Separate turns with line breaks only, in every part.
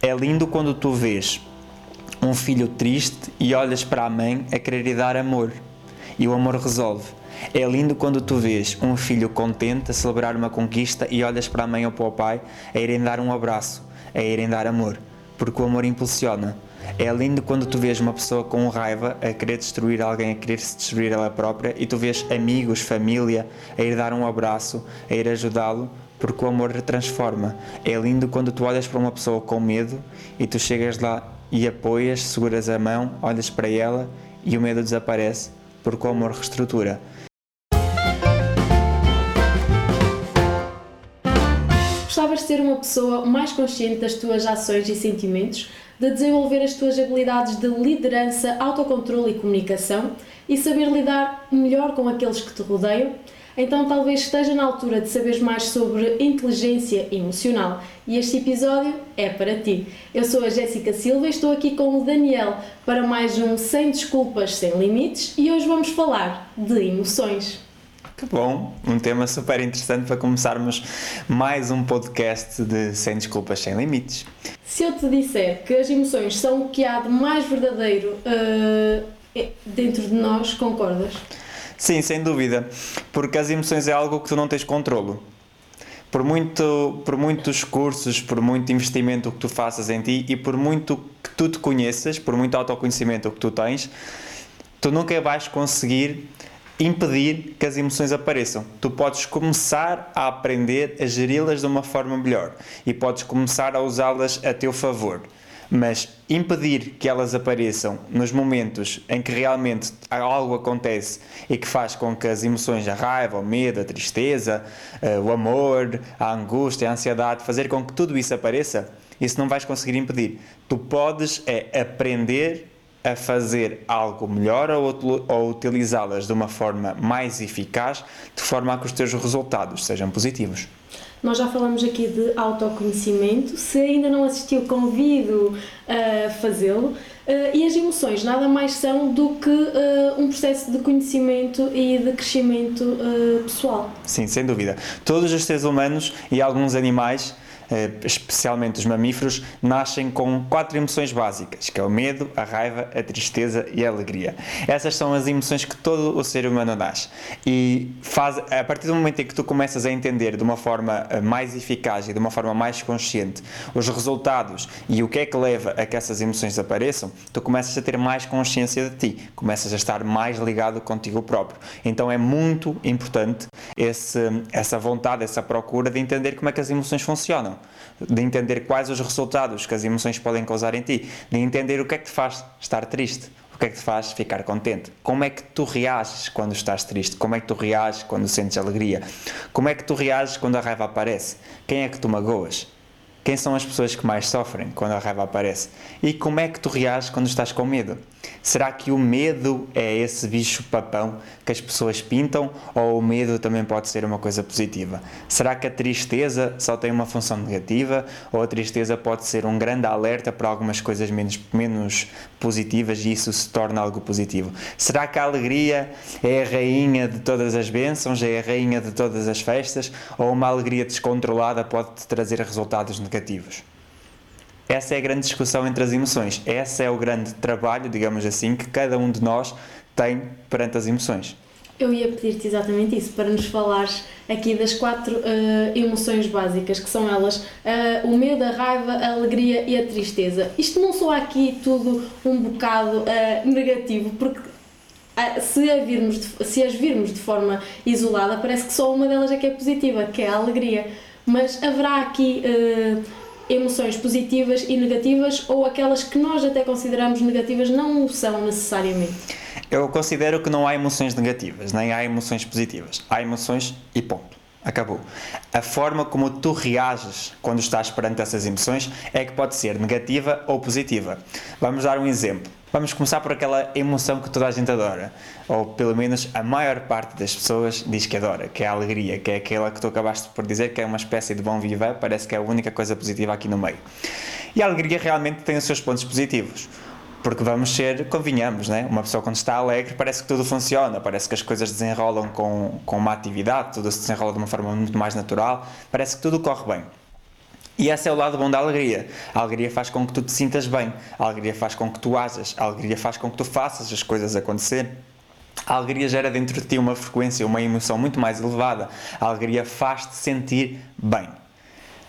É lindo quando tu vês um filho triste e olhas para a mãe a querer dar amor. E o amor resolve. É lindo quando tu vês um filho contente a celebrar uma conquista e olhas para a mãe ou para o pai a irem dar um abraço, a irem dar amor, porque o amor impulsiona. É lindo quando tu vês uma pessoa com raiva a querer destruir alguém, a querer se destruir ela própria e tu vês amigos, família a ir dar um abraço, a ir ajudá-lo, porque o amor transforma. É lindo quando tu olhas para uma pessoa com medo e tu chegas lá e apoias, seguras a mão, olhas para ela e o medo desaparece, porque o amor reestrutura.
Gostavas de ser uma pessoa mais consciente das tuas ações e sentimentos, de desenvolver as tuas habilidades de liderança, autocontrole e comunicação e saber lidar melhor com aqueles que te rodeiam? Então talvez esteja na altura de saberes mais sobre inteligência emocional e este episódio é para ti. Eu sou a Jéssica Silva e estou aqui com o Daniel para mais um Sem Desculpas, Sem Limites e hoje vamos falar de emoções.
Que bom, um tema super interessante para começarmos mais um podcast de Sem Desculpas, Sem Limites.
Se eu te disser que as emoções são o que há de mais verdadeiro uh, dentro de nós, concordas?
Sim, sem dúvida, porque as emoções é algo que tu não tens controlo. Por, muito, por muitos cursos, por muito investimento que tu faças em ti e por muito que tu te conheças, por muito autoconhecimento que tu tens, tu nunca vais conseguir impedir que as emoções apareçam. Tu podes começar a aprender a geri-las de uma forma melhor e podes começar a usá-las a teu favor. Mas impedir que elas apareçam nos momentos em que realmente algo acontece e que faz com que as emoções, a raiva, o medo, a tristeza, eh, o amor, a angústia, a ansiedade, fazer com que tudo isso apareça, isso não vais conseguir impedir. Tu podes é aprender a fazer algo melhor ou, ou utilizá-las de uma forma mais eficaz, de forma a que os teus resultados sejam positivos.
Nós já falamos aqui de autoconhecimento. Se ainda não assistiu, convido a fazê-lo. Uh, e as emoções nada mais são do que uh, um processo de conhecimento e de crescimento pessoal.
Sim, sem dúvida. Todos os seres humanos e alguns animais eh, especialmente os mamíferos, nascem com quatro emoções básicas, que é o medo, a raiva, a tristeza e a alegria. Essas são as emoções que todo o ser humano nasce. E faz, a partir do momento em que tu começas a entender de uma forma eh, mais eficaz e de uma forma mais consciente os resultados e o que é que leva a que essas emoções apareçam, tu começas a ter mais consciência de ti, começas a estar mais ligado contigo próprio. Então é muito importante esse, essa vontade, essa procura de entender como é que as emoções funcionam de entender quais os resultados que as emoções podem causar em ti, de entender o que é que te faz estar triste, o que é que te faz ficar contente, como é que tu reages quando estás triste, como é que tu reages quando sentes alegria, como é que tu reages quando a raiva aparece, quem é que tu magoas, quem são as pessoas que mais sofrem quando a raiva aparece? E como é que tu reages quando estás com medo. Será que o medo é esse bicho papão que as pessoas pintam ou o medo também pode ser uma coisa positiva? Será que a tristeza só tem uma função negativa ou a tristeza pode ser um grande alerta para algumas coisas menos, menos positivas e isso se torna algo positivo? Será que a alegria é a rainha de todas as bênçãos, é a rainha de todas as festas ou uma alegria descontrolada pode trazer resultados negativos? Essa é a grande discussão entre as emoções. Esse é o grande trabalho, digamos assim, que cada um de nós tem perante as emoções.
Eu ia pedir-te exatamente isso, para nos falares aqui das quatro uh, emoções básicas, que são elas uh, o medo, a raiva, a alegria e a tristeza. Isto não soa aqui tudo um bocado uh, negativo, porque se, a virmos de, se as virmos de forma isolada, parece que só uma delas é que é positiva, que é a alegria. Mas haverá aqui emoções positivas e negativas ou aquelas que nós até consideramos negativas não o são necessariamente?
Eu considero que não há emoções negativas, nem há emoções positivas. Há emoções e ponto. Acabou. A forma como tu reages quando estás perante essas emoções é que pode ser negativa ou positiva. Vamos dar um exemplo. Vamos começar por aquela emoção que toda a gente adora, ou pelo menos a maior parte das pessoas diz que adora, que é a alegria, que é aquela que tu acabaste por dizer que é uma espécie de bom viver, parece que é a única coisa positiva aqui no meio. E a alegria realmente tem os seus pontos positivos. Porque vamos ser, convenhamos, né? Uma pessoa quando está alegre parece que tudo funciona, parece que as coisas desenrolam com, com uma atividade, tudo se desenrola de uma forma muito mais natural, parece que tudo corre bem. E esse é o lado bom da alegria. A alegria faz com que tu te sintas bem, a alegria faz com que tu hajas, a alegria faz com que tu faças as coisas acontecer. A alegria gera dentro de ti uma frequência, uma emoção muito mais elevada. A alegria faz-te sentir bem.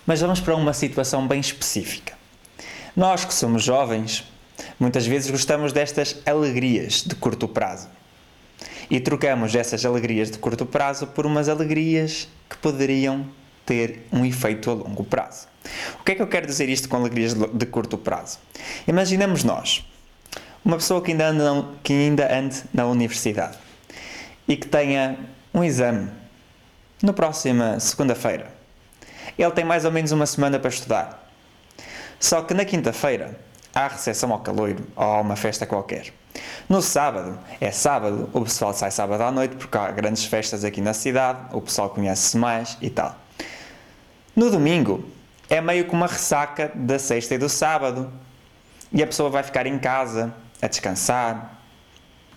Mas vamos para uma situação bem específica. Nós que somos jovens, muitas vezes gostamos destas alegrias de curto prazo. E trocamos essas alegrias de curto prazo por umas alegrias que poderiam ter um efeito a longo prazo. O que é que eu quero dizer isto com alegrias de curto prazo? Imaginemos nós, uma pessoa que ainda anda, que ainda ande na universidade e que tenha um exame na próxima segunda-feira. Ele tem mais ou menos uma semana para estudar. Só que na quinta-feira há recepção ao caloiro ou uma festa qualquer. No sábado, é sábado, o pessoal sai sábado à noite porque há grandes festas aqui na cidade, o pessoal conhece-se mais e tal. No domingo, é meio que uma ressaca da sexta e do sábado. E a pessoa vai ficar em casa a descansar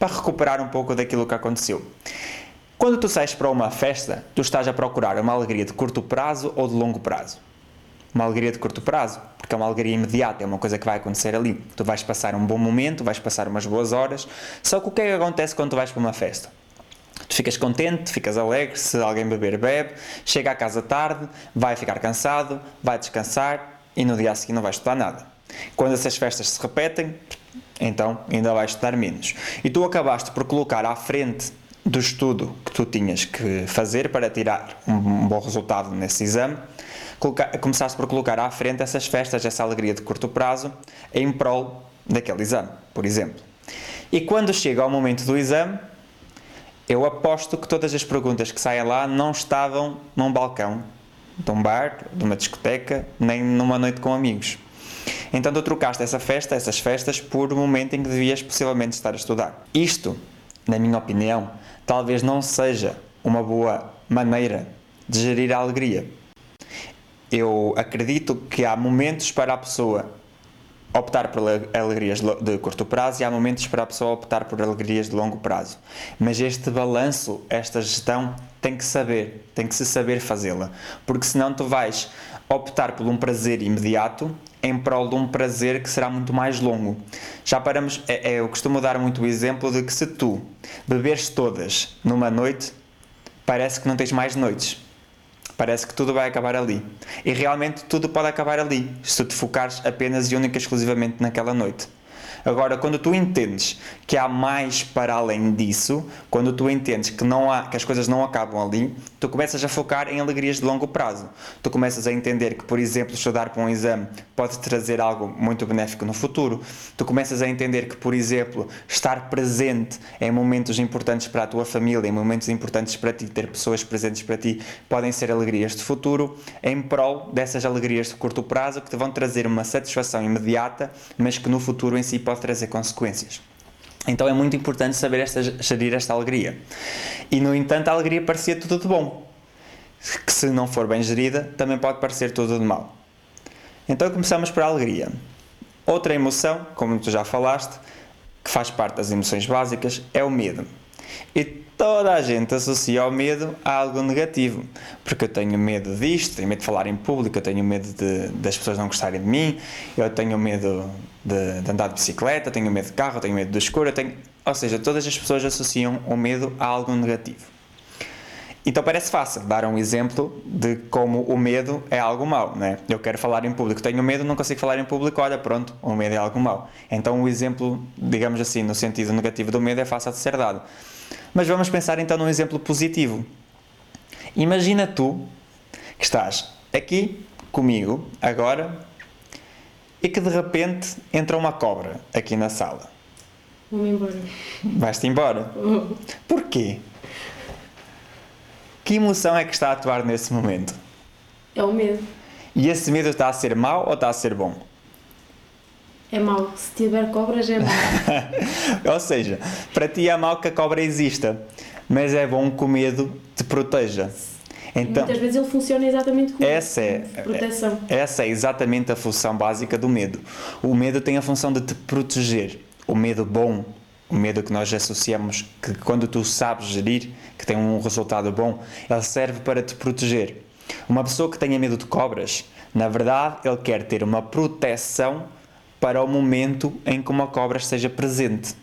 para recuperar um pouco daquilo que aconteceu. Quando tu sais para uma festa, tu estás a procurar uma alegria de curto prazo ou de longo prazo? Uma alegria de curto prazo, porque é uma alegria imediata, é uma coisa que vai acontecer ali. Tu vais passar um bom momento, vais passar umas boas horas. Só que o que é que acontece quando tu vais para uma festa? Tu ficas contente, ficas alegre, se alguém beber, bebe, chega à casa tarde, vai ficar cansado, vai descansar e no dia a seguir não vai estudar nada. Quando essas festas se repetem, então ainda vais estudar menos. E tu acabaste por colocar à frente do estudo que tu tinhas que fazer para tirar um bom resultado nesse exame, começaste por colocar à frente essas festas, essa alegria de curto prazo, em prol daquele exame, por exemplo. E quando chega ao momento do exame, eu aposto que todas as perguntas que saem lá não estavam num balcão de um bar, de uma discoteca, nem numa noite com amigos. Então tu trocaste essa festa, essas festas, por um momento em que devias possivelmente estar a estudar. Isto, na minha opinião, talvez não seja uma boa maneira de gerir a alegria. Eu acredito que há momentos para a pessoa optar por alegrias de curto prazo e há momentos para a pessoa optar por alegrias de longo prazo. Mas este balanço, esta gestão, tem que saber, tem que se saber fazê-la, porque senão tu vais optar por um prazer imediato em prol de um prazer que será muito mais longo. Já paramos, é, é, eu costumo dar muito o exemplo de que se tu beberes todas numa noite, parece que não tens mais noites. Parece que tudo vai acabar ali. E realmente tudo pode acabar ali, se te focares apenas e única exclusivamente naquela noite. Agora, quando tu entendes que há mais para além disso, quando tu entendes que, não há, que as coisas não acabam ali, tu começas a focar em alegrias de longo prazo. Tu começas a entender que, por exemplo, estudar para um exame pode trazer algo muito benéfico no futuro. Tu começas a entender que, por exemplo, estar presente em momentos importantes para a tua família, em momentos importantes para ti, ter pessoas presentes para ti, podem ser alegrias de futuro, em prol dessas alegrias de curto prazo que te vão trazer uma satisfação imediata, mas que no futuro em si pode trazer consequências. Então é muito importante saber esta, gerir esta alegria. E no entanto, a alegria parecia tudo de bom, que se não for bem gerida, também pode parecer tudo de mal. Então começamos por a alegria. Outra emoção, como tu já falaste, que faz parte das emoções básicas, é o medo. E toda a gente associa ao medo a algo negativo. Porque eu tenho medo disto, tenho medo de falar em público, eu tenho medo de, das pessoas não gostarem de mim, eu tenho medo de, de andar de bicicleta, tenho medo de carro, tenho medo do escuro, tenho... ou seja, todas as pessoas associam o medo a algo negativo. Então parece fácil dar um exemplo de como o medo é algo mau, né? Eu quero falar em público, tenho medo, não consigo falar em público, olha, pronto, o medo é algo mau. Então o exemplo, digamos assim, no sentido negativo do medo é fácil de ser dado. Mas vamos pensar então num exemplo positivo. Imagina tu que estás aqui comigo agora e que de repente entra uma cobra aqui na sala.
Vou-me embora.
Vais-te embora? Porquê? Que emoção é que está a atuar nesse momento?
É o medo.
E esse medo está a ser mau ou está a ser bom?
É mau. Se tiver cobras, é mau.
Ou seja, para ti é mau que a cobra exista, mas é bom que o medo te proteja.
Então, muitas vezes ele funciona exatamente como
essa é,
proteção.
Essa é exatamente a função básica do medo. O medo tem a função de te proteger. O medo bom, o medo que nós associamos, que quando tu sabes gerir, que tem um resultado bom, ele serve para te proteger. Uma pessoa que tenha medo de cobras Na verdade, ele quer ter uma proteção para o momento em que uma cobra esteja presente.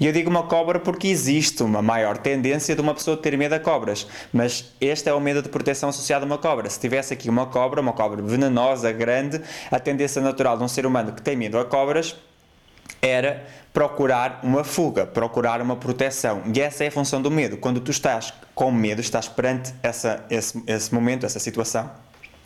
E eu digo uma cobra porque existe uma maior tendência de uma pessoa ter medo a cobras, mas este é o medo de proteção associado a uma cobra. Se tivesse aqui uma cobra, uma cobra venenosa, grande, a tendência natural de um ser humano que tem medo a cobras era procurar uma fuga, procurar uma proteção. E essa é a função do medo. Quando tu estás com medo, estás perante essa, esse, esse momento, essa situação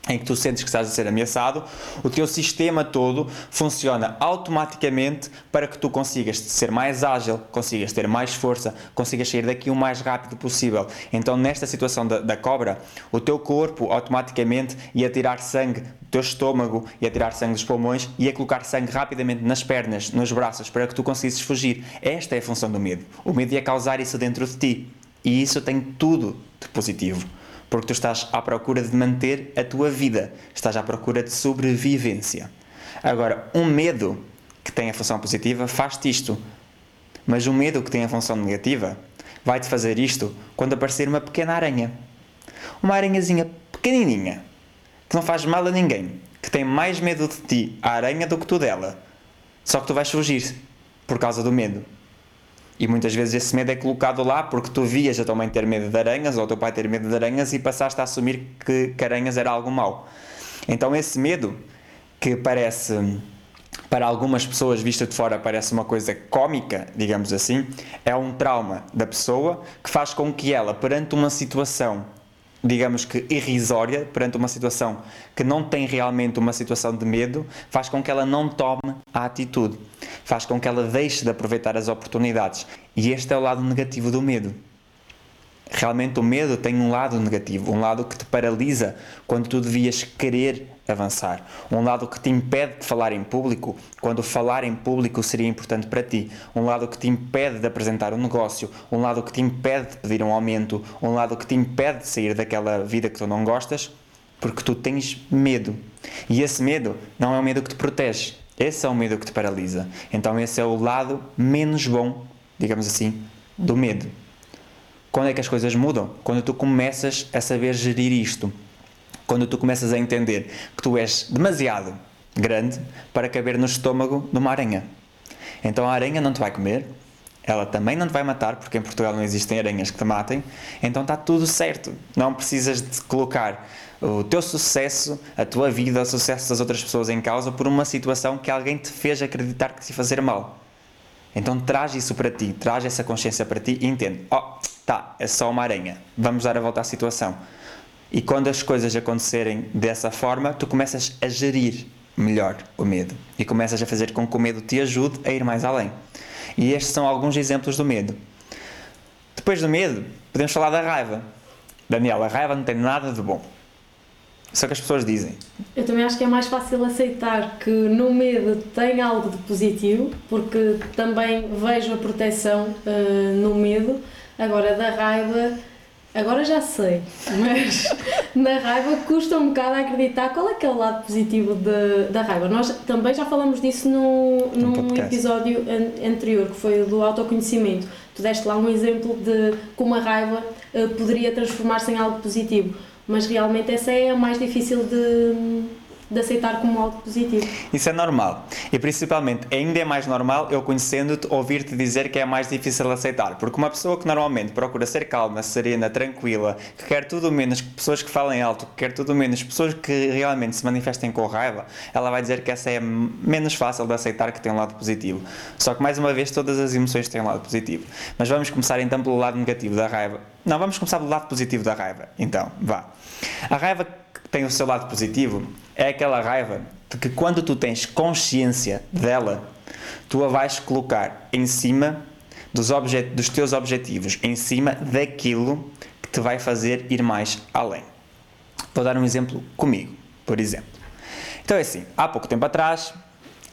em que tu sentes que estás a ser ameaçado, o teu sistema todo funciona automaticamente para que tu consigas ser mais ágil, consigas ter mais força, consigas sair daqui o mais rápido possível. Então, nesta situação da, da cobra, o teu corpo automaticamente ia tirar sangue do teu estômago, ia tirar sangue dos pulmões, ia colocar sangue rapidamente nas pernas, nos braços, para que tu conseguisses fugir. Esta é a função do medo. O medo ia causar isso dentro de ti. E isso tem tudo de positivo porque tu estás à procura de manter a tua vida, estás à procura de sobrevivência. Agora, um medo que tem a função positiva faz-te isto, mas o medo que tem a função negativa vai-te fazer isto quando aparecer uma pequena aranha. Uma aranhazinha pequenininha, que não faz mal a ninguém, que tem mais medo de ti, a aranha, do que tu dela. Só que tu vais fugir por causa do medo. E muitas vezes esse medo é colocado lá porque tu vias a tua mãe ter medo de aranhas ou o teu pai ter medo de aranhas e passaste a assumir que, que aranhas era algo mau. Então esse medo, que parece para algumas pessoas vista de fora parece uma coisa cómica, digamos assim, é um trauma da pessoa que faz com que ela, perante uma situação digamos que irrisória perante uma situação que não tem realmente uma situação de medo, faz com que ela não tome a atitude, faz com que ela deixe de aproveitar as oportunidades. E este é o lado negativo do medo. Realmente o medo tem um lado negativo, um lado que te paralisa quando tu devias querer avançar, um lado que te impede de falar em público quando falar em público seria importante para ti, um lado que te impede de apresentar um negócio, um lado que te impede de pedir um aumento, um lado que te impede de sair daquela vida que tu não gostas, porque tu tens medo. E esse medo não é um medo que te protege, esse é o medo que te paralisa. Então esse é o lado menos bom, digamos assim, do medo. Quando é que as coisas mudam? Quando tu começas a saber gerir isto. Quando tu começas a entender que tu és demasiado grande para caber no estômago de uma aranha. Então a aranha não te vai comer, ela também não te vai matar, porque em Portugal não existem aranhas que te matem, então está tudo certo. Não precisas de colocar o teu sucesso, a tua vida, o sucesso das outras pessoas em causa por uma situação que alguém te fez acreditar que te fazer mal. Então traz isso para ti, traz essa consciência para ti e entende. Oh, Tá, é só uma aranha. Vamos dar a volta à situação. E quando as coisas acontecerem dessa forma, tu começas a gerir melhor o medo e começas a fazer com que o medo te ajude a ir mais além. E estes são alguns exemplos do medo. Depois do medo, podemos falar da raiva. Daniel, a raiva não tem nada de bom. O que as pessoas dizem.
Eu também acho que é mais fácil aceitar que no medo tem algo de positivo, porque também vejo a proteção uh, no medo Agora, da raiva, agora já sei, mas na raiva custa um bocado a acreditar qual é que é o lado positivo de, da raiva. Nós também já falamos disso no, num episódio anterior, que foi o do autoconhecimento. Tu deste lá um exemplo de como a raiva uh, poderia transformar-se em algo positivo, mas realmente essa é a mais difícil de de aceitar como algo positivo.
Isso é normal. E principalmente, ainda é mais normal eu conhecendo-te, ouvir-te dizer que é mais difícil aceitar. Porque uma pessoa que normalmente procura ser calma, serena, tranquila, que quer tudo menos pessoas que falem alto, que quer tudo menos pessoas que realmente se manifestem com raiva, ela vai dizer que essa é menos fácil de aceitar que tem um lado positivo. Só que mais uma vez, todas as emoções têm um lado positivo. Mas vamos começar então pelo lado negativo da raiva. Não, vamos começar pelo lado positivo da raiva. Então, vá. A raiva tem o seu lado positivo é aquela raiva de que quando tu tens consciência dela, tu a vais colocar em cima dos, dos teus objetivos, em cima daquilo que te vai fazer ir mais além. Vou dar um exemplo comigo, por exemplo. Então é assim, há pouco tempo atrás,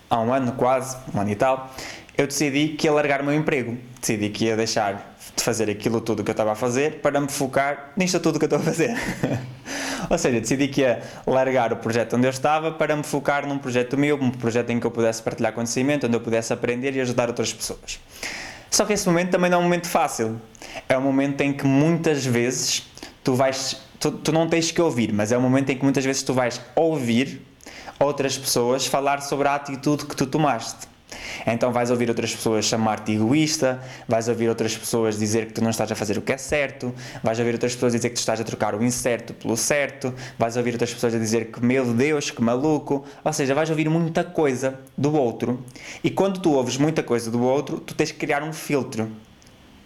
há um ano quase, um ano e tal, eu decidi que ia largar o meu emprego. Decidi que ia deixar de fazer aquilo tudo que eu estava a fazer para me focar nisto tudo que eu estou a fazer. Ou seja, decidi que ia largar o projeto onde eu estava para me focar num projeto meu, um projeto em que eu pudesse partilhar conhecimento, onde eu pudesse aprender e ajudar outras pessoas. Só que esse momento também não é um momento fácil. É um momento em que muitas vezes tu vais tu, tu não tens que ouvir, mas é o momento em que muitas vezes tu vais ouvir outras pessoas falar sobre a atitude que tu tomaste. Então vais ouvir outras pessoas chamar-te egoísta, vais ouvir outras pessoas dizer que tu não estás a fazer o que é certo, vais ouvir outras pessoas dizer que tu estás a trocar o incerto pelo certo, vais ouvir outras pessoas a dizer que meu Deus, que maluco. Ou seja, vais ouvir muita coisa do outro e quando tu ouves muita coisa do outro, tu tens que criar um filtro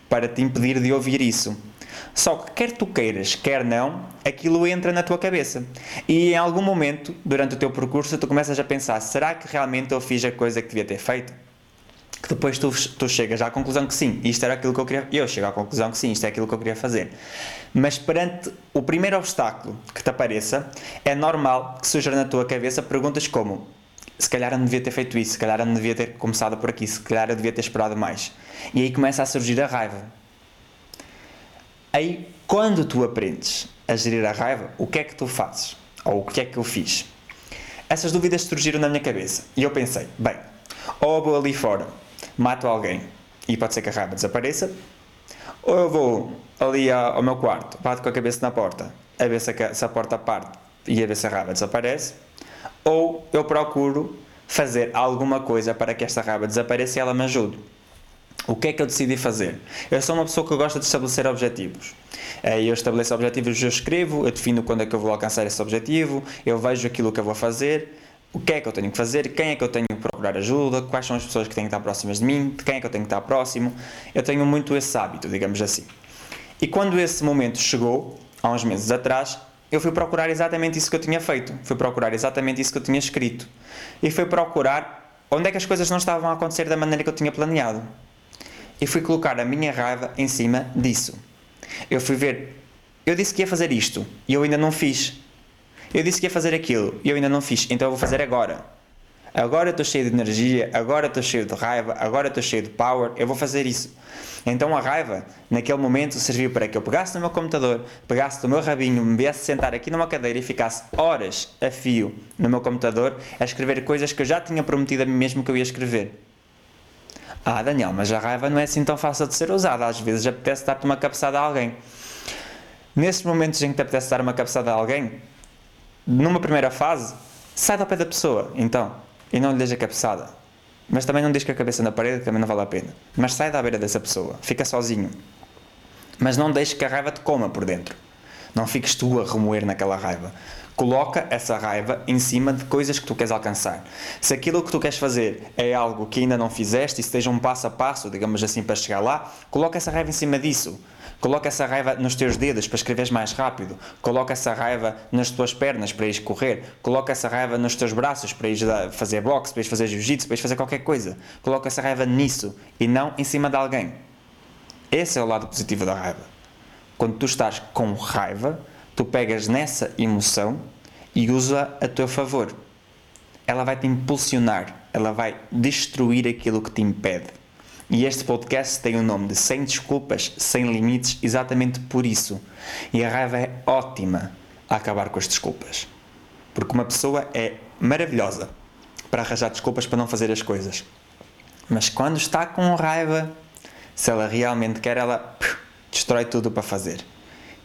para te impedir de ouvir isso. Só que quer tu queiras, quer não, aquilo entra na tua cabeça. E em algum momento, durante o teu percurso, tu começas a pensar: será que realmente eu fiz a coisa que devia ter feito? Que depois tu, tu chegas à conclusão que sim, isto era aquilo que eu queria. Eu chego à conclusão que sim, isto é aquilo que eu queria fazer. Mas perante o primeiro obstáculo que te apareça, é normal que surja na tua cabeça perguntas como: se calhar eu não devia ter feito isso, se calhar eu não devia ter começado por aqui, se calhar eu devia ter esperado mais. E aí começa a surgir a raiva Aí, quando tu aprendes a gerir a raiva, o que é que tu fazes? Ou o que é que eu fiz? Essas dúvidas surgiram na minha cabeça e eu pensei: bem, ou vou ali fora, mato alguém e pode ser que a raiva desapareça, ou eu vou ali ao meu quarto, bato com a cabeça na porta, a ver se se a porta parte e a ver se a raiva desaparece, ou eu procuro fazer alguma coisa para que esta raiva desapareça e ela me ajude. O que é que eu decidi fazer? Eu sou uma pessoa que gosta de estabelecer objetivos. Eh, eu estabeleço objetivos, eu escrevo, eu defino quando é que eu vou alcançar esse objetivo, eu vejo aquilo que eu vou fazer, o que é que eu tenho que fazer, quem é que eu tenho que procurar ajuda, quais são as pessoas que têm que estar próximas de mim, de quem é que eu tenho que estar próximo. Eu tenho muito esse hábito, digamos assim. E quando esse momento chegou, há uns meses atrás, eu fui procurar exatamente isso que eu tinha feito, fui procurar exatamente isso que eu tinha escrito e fui procurar onde é que as coisas não estavam a acontecer da maneira que eu tinha planeado e fui colocar a minha raiva em cima disso. Eu fui ver, eu disse que ia fazer isto e eu ainda não fiz. Eu disse que ia fazer aquilo e eu ainda não fiz, então eu vou fazer agora. Agora estou cheio de energia, agora estou cheio de raiva, agora estou cheio de power, eu vou fazer isso. Então a raiva, naquele momento, serviu para que eu pegasse no meu computador, pegasse do meu rabinho, me viesse sentar aqui numa cadeira e ficasse horas a fio no meu computador a escrever coisas que eu já tinha prometido a mim mesmo que eu ia escrever. Ah, Daniel, mas a raiva não é assim tão fácil de ser usada. Às vezes apetece dar-te uma cabeçada a alguém. Nesses momentos em que te apetece dar uma cabeçada a alguém, numa primeira fase, sai do pé da pessoa, então, e não lhe deixa a cabeçada. Mas também não deixa a cabeça na parede, que também não vale a pena. Mas sai da beira dessa pessoa, fica sozinho. Mas não deixes que a raiva te coma por dentro. Não fiques tu a remoer naquela raiva coloca essa raiva em cima de coisas que tu queres alcançar. Se aquilo que tu queres fazer é algo que ainda não fizeste e esteja um passo a passo, digamos assim, para chegar lá, coloca essa raiva em cima disso. Coloca essa raiva nos teus dedos para escreveres mais rápido. Coloca essa raiva nas tuas pernas para ires correr. Coloca essa raiva nos teus braços para ires fazer boxe, para ires fazer jiu-jitsu, para ires fazer qualquer coisa. Coloca essa raiva nisso e não em cima de alguém. Esse é o lado positivo da raiva. Quando tu estás com raiva, tu pegas nessa emoção e usa a teu favor. Ela vai te impulsionar, ela vai destruir aquilo que te impede. E este podcast tem o nome de Sem Desculpas, Sem Limites, exatamente por isso. E a raiva é ótima a acabar com as desculpas. Porque uma pessoa é maravilhosa para arranjar desculpas para não fazer as coisas. Mas quando está com raiva, se ela realmente quer, ela destrói tudo para fazer.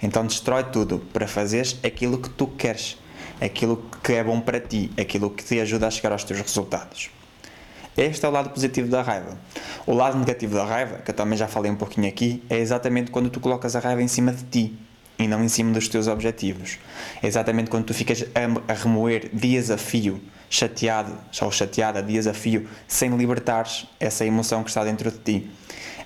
Então destrói tudo para fazeres aquilo que tu queres, aquilo que é bom para ti, aquilo que te ajuda a chegar aos teus resultados. Este é o lado positivo da raiva. O lado negativo da raiva, que eu também já falei um pouquinho aqui, é exatamente quando tu colocas a raiva em cima de ti e não em cima dos teus objetivos. É exatamente quando tu ficas a, remoer dias a fio, chateado ou chateada dias a fio, sem libertares essa emoção que está dentro de ti.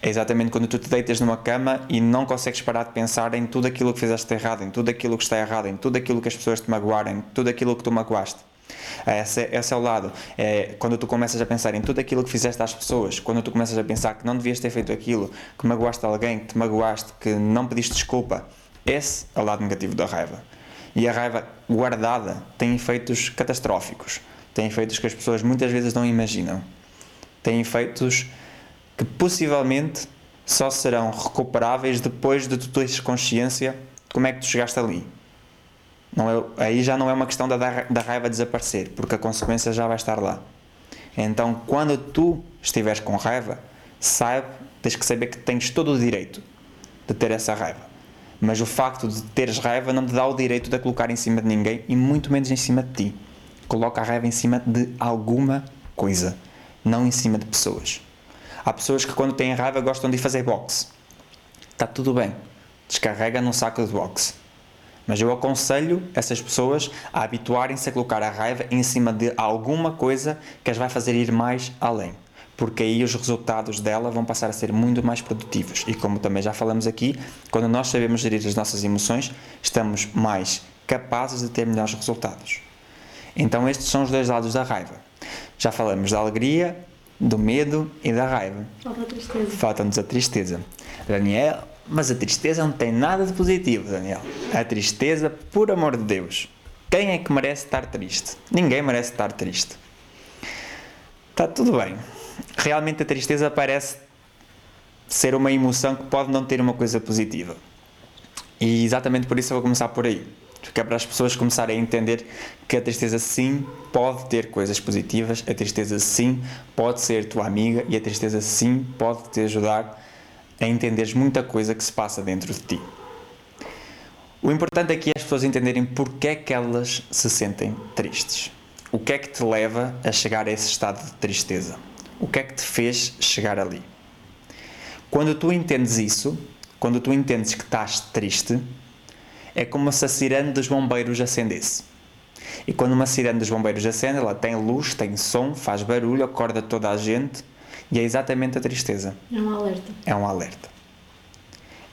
É exatamente quando tu te deitas numa cama e não consegues parar de pensar em tudo aquilo que fizeste errado, em tudo aquilo que está errado, em tudo aquilo que as pessoas te magoarem, tudo aquilo que tu magoaste. Esse, é, esse é o lado. É quando tu começas a pensar em tudo aquilo que fizeste às pessoas, quando tu começas a pensar que não devias ter feito aquilo, que magoaste alguém, que te magoaste, que não pediste desculpa. Esse é o lado negativo da raiva. E a raiva guardada tem efeitos catastróficos. Tem efeitos que as pessoas muitas vezes não imaginam. Tem efeitos que possivelmente só serão recuperáveis depois de tu teres consciência como é que tu chegaste ali. Não é, aí já não é uma questão da, da raiva desaparecer, porque a consequência já vai estar lá. Então, quando tu estiveres com raiva, saiba, tens que saber que tens todo o direito de ter essa raiva. Mas o facto de teres raiva não te dá o direito de a colocar em cima de ninguém e muito menos em cima de ti. Coloca a raiva em cima de alguma coisa, não em cima de pessoas. Há pessoas que quando têm raiva gostam de fazer boxe. Está tudo bem. Descarrega num saco de boxe. Mas eu aconselho essas pessoas a habituarem-se a colocar a raiva em cima de alguma coisa que as vai fazer ir mais além. Porque aí os resultados dela vão passar a ser muito mais produtivos. E como também já falamos aqui, quando nós sabemos gerir as nossas emoções, estamos mais capazes de ter melhores resultados. Então estes são os dois lados da raiva. Já falamos da alegria, do medo e da raiva.
Falta a tristeza.
Falta-nos a tristeza. Daniel, mas a tristeza não tem nada de positivo, Daniel. A tristeza, por amor de Deus. Quem é que merece estar triste? Ninguém merece estar triste. Está tudo bem. Realmente a tristeza parece ser uma emoção que pode não ter uma coisa positiva. E exatamente por isso eu vou começar por aí. Porque é para as pessoas começarem a entender que a tristeza sim pode ter coisas positivas, a tristeza sim pode ser tua amiga e a tristeza sim pode te ajudar a entenderes muita coisa que se passa dentro de ti. O importante aqui é as pessoas entenderem porque é que elas se sentem tristes. O que é que te leva a chegar a esse estado de tristeza? O que é que te fez chegar ali? Quando tu entendes isso, quando tu entendes que estás triste, é como se a sirene dos bombeiros acendesse. E quando uma sirene dos bombeiros acende, ela tem luz, tem som, faz barulho, acorda toda a gente e é exatamente a tristeza.
É um alerta.
É um alerta.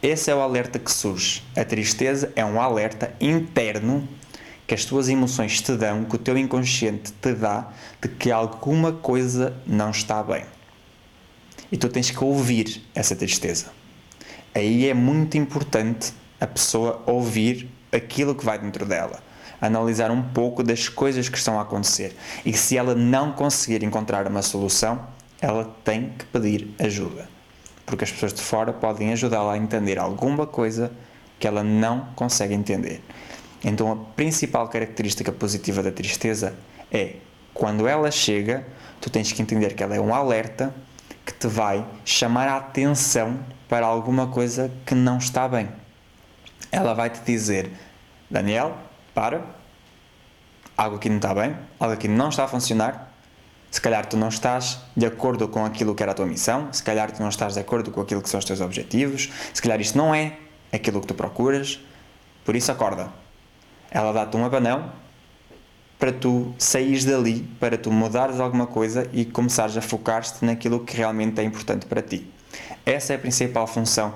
Esse é o alerta que surge. A tristeza é um alerta interno que as tuas emoções te dão, que o teu inconsciente te dá, de que alguma coisa não está bem. E tu tens que ouvir essa tristeza. Aí é muito importante a pessoa ouvir aquilo que vai dentro dela, analisar um pouco das coisas que estão a acontecer e se ela não conseguir encontrar uma solução, ela tem que pedir ajuda. Porque as pessoas de fora podem ajudá-la a entender alguma coisa que ela não consegue entender. Então, a principal característica positiva da tristeza é quando ela chega, tu tens que entender que ela é um alerta que te vai chamar a atenção para alguma coisa que não está bem ela vai te dizer: Daniel, para, algo aqui não está bem, algo aqui não está a funcionar. Se calhar tu não estás de acordo com aquilo que era a tua missão, se calhar tu não estás de acordo com aquilo que são os teus objetivos, se calhar isto não é aquilo que tu procuras, por isso acorda. Ela dá-te um abanão para tu saís dali, para tu mudares alguma coisa e começares a focar-te naquilo que realmente é importante para ti. Essa é a principal função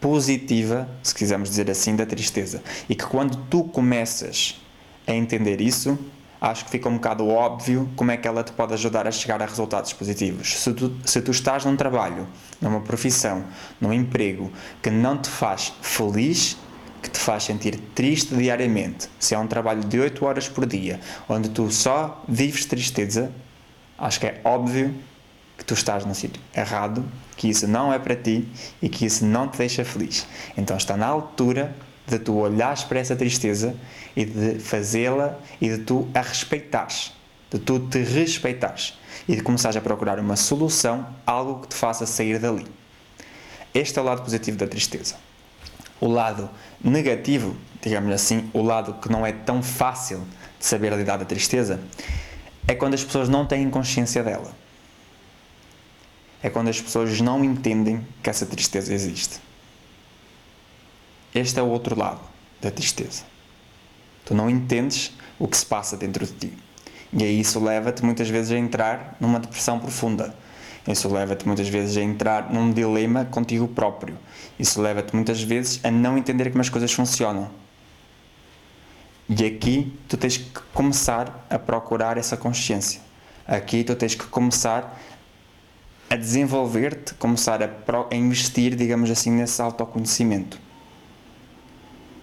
positiva, se quisermos dizer assim, da tristeza. E que quando tu começas a entender isso, acho que fica um bocado óbvio como é que ela te pode ajudar a chegar a resultados positivos. Se tu, se tu estás num trabalho, numa profissão, num emprego que não te faz feliz, que te faz sentir triste diariamente, se é um trabalho de 8 horas por dia, onde tu só vives tristeza, acho que é óbvio que tu estás no sítio errado, que isso não é para ti e que isso não te deixa feliz. Então está na altura de tu olhares para essa tristeza e de fazê-la e de tu a respeitares, de tu te respeitares e de começares a procurar uma solução, algo que te faça sair dali. Este é o lado positivo da tristeza. O lado negativo, digamos assim, o lado que não é tão fácil de saber lidar da tristeza, é quando as pessoas não têm consciência dela é quando as pessoas não entendem que essa tristeza existe. Este é o outro lado da tristeza. Tu não entendes o que se passa dentro de ti. E aí isso leva-te muitas vezes a entrar numa depressão profunda. Isso leva-te muitas vezes a entrar num dilema contigo próprio. Isso leva-te muitas vezes a não entender como as coisas funcionam. E aqui tu tens que começar a procurar essa consciência. Aqui tu tens que começar a desenvolver-te, começar a, a, investir, digamos assim, nesse autoconhecimento.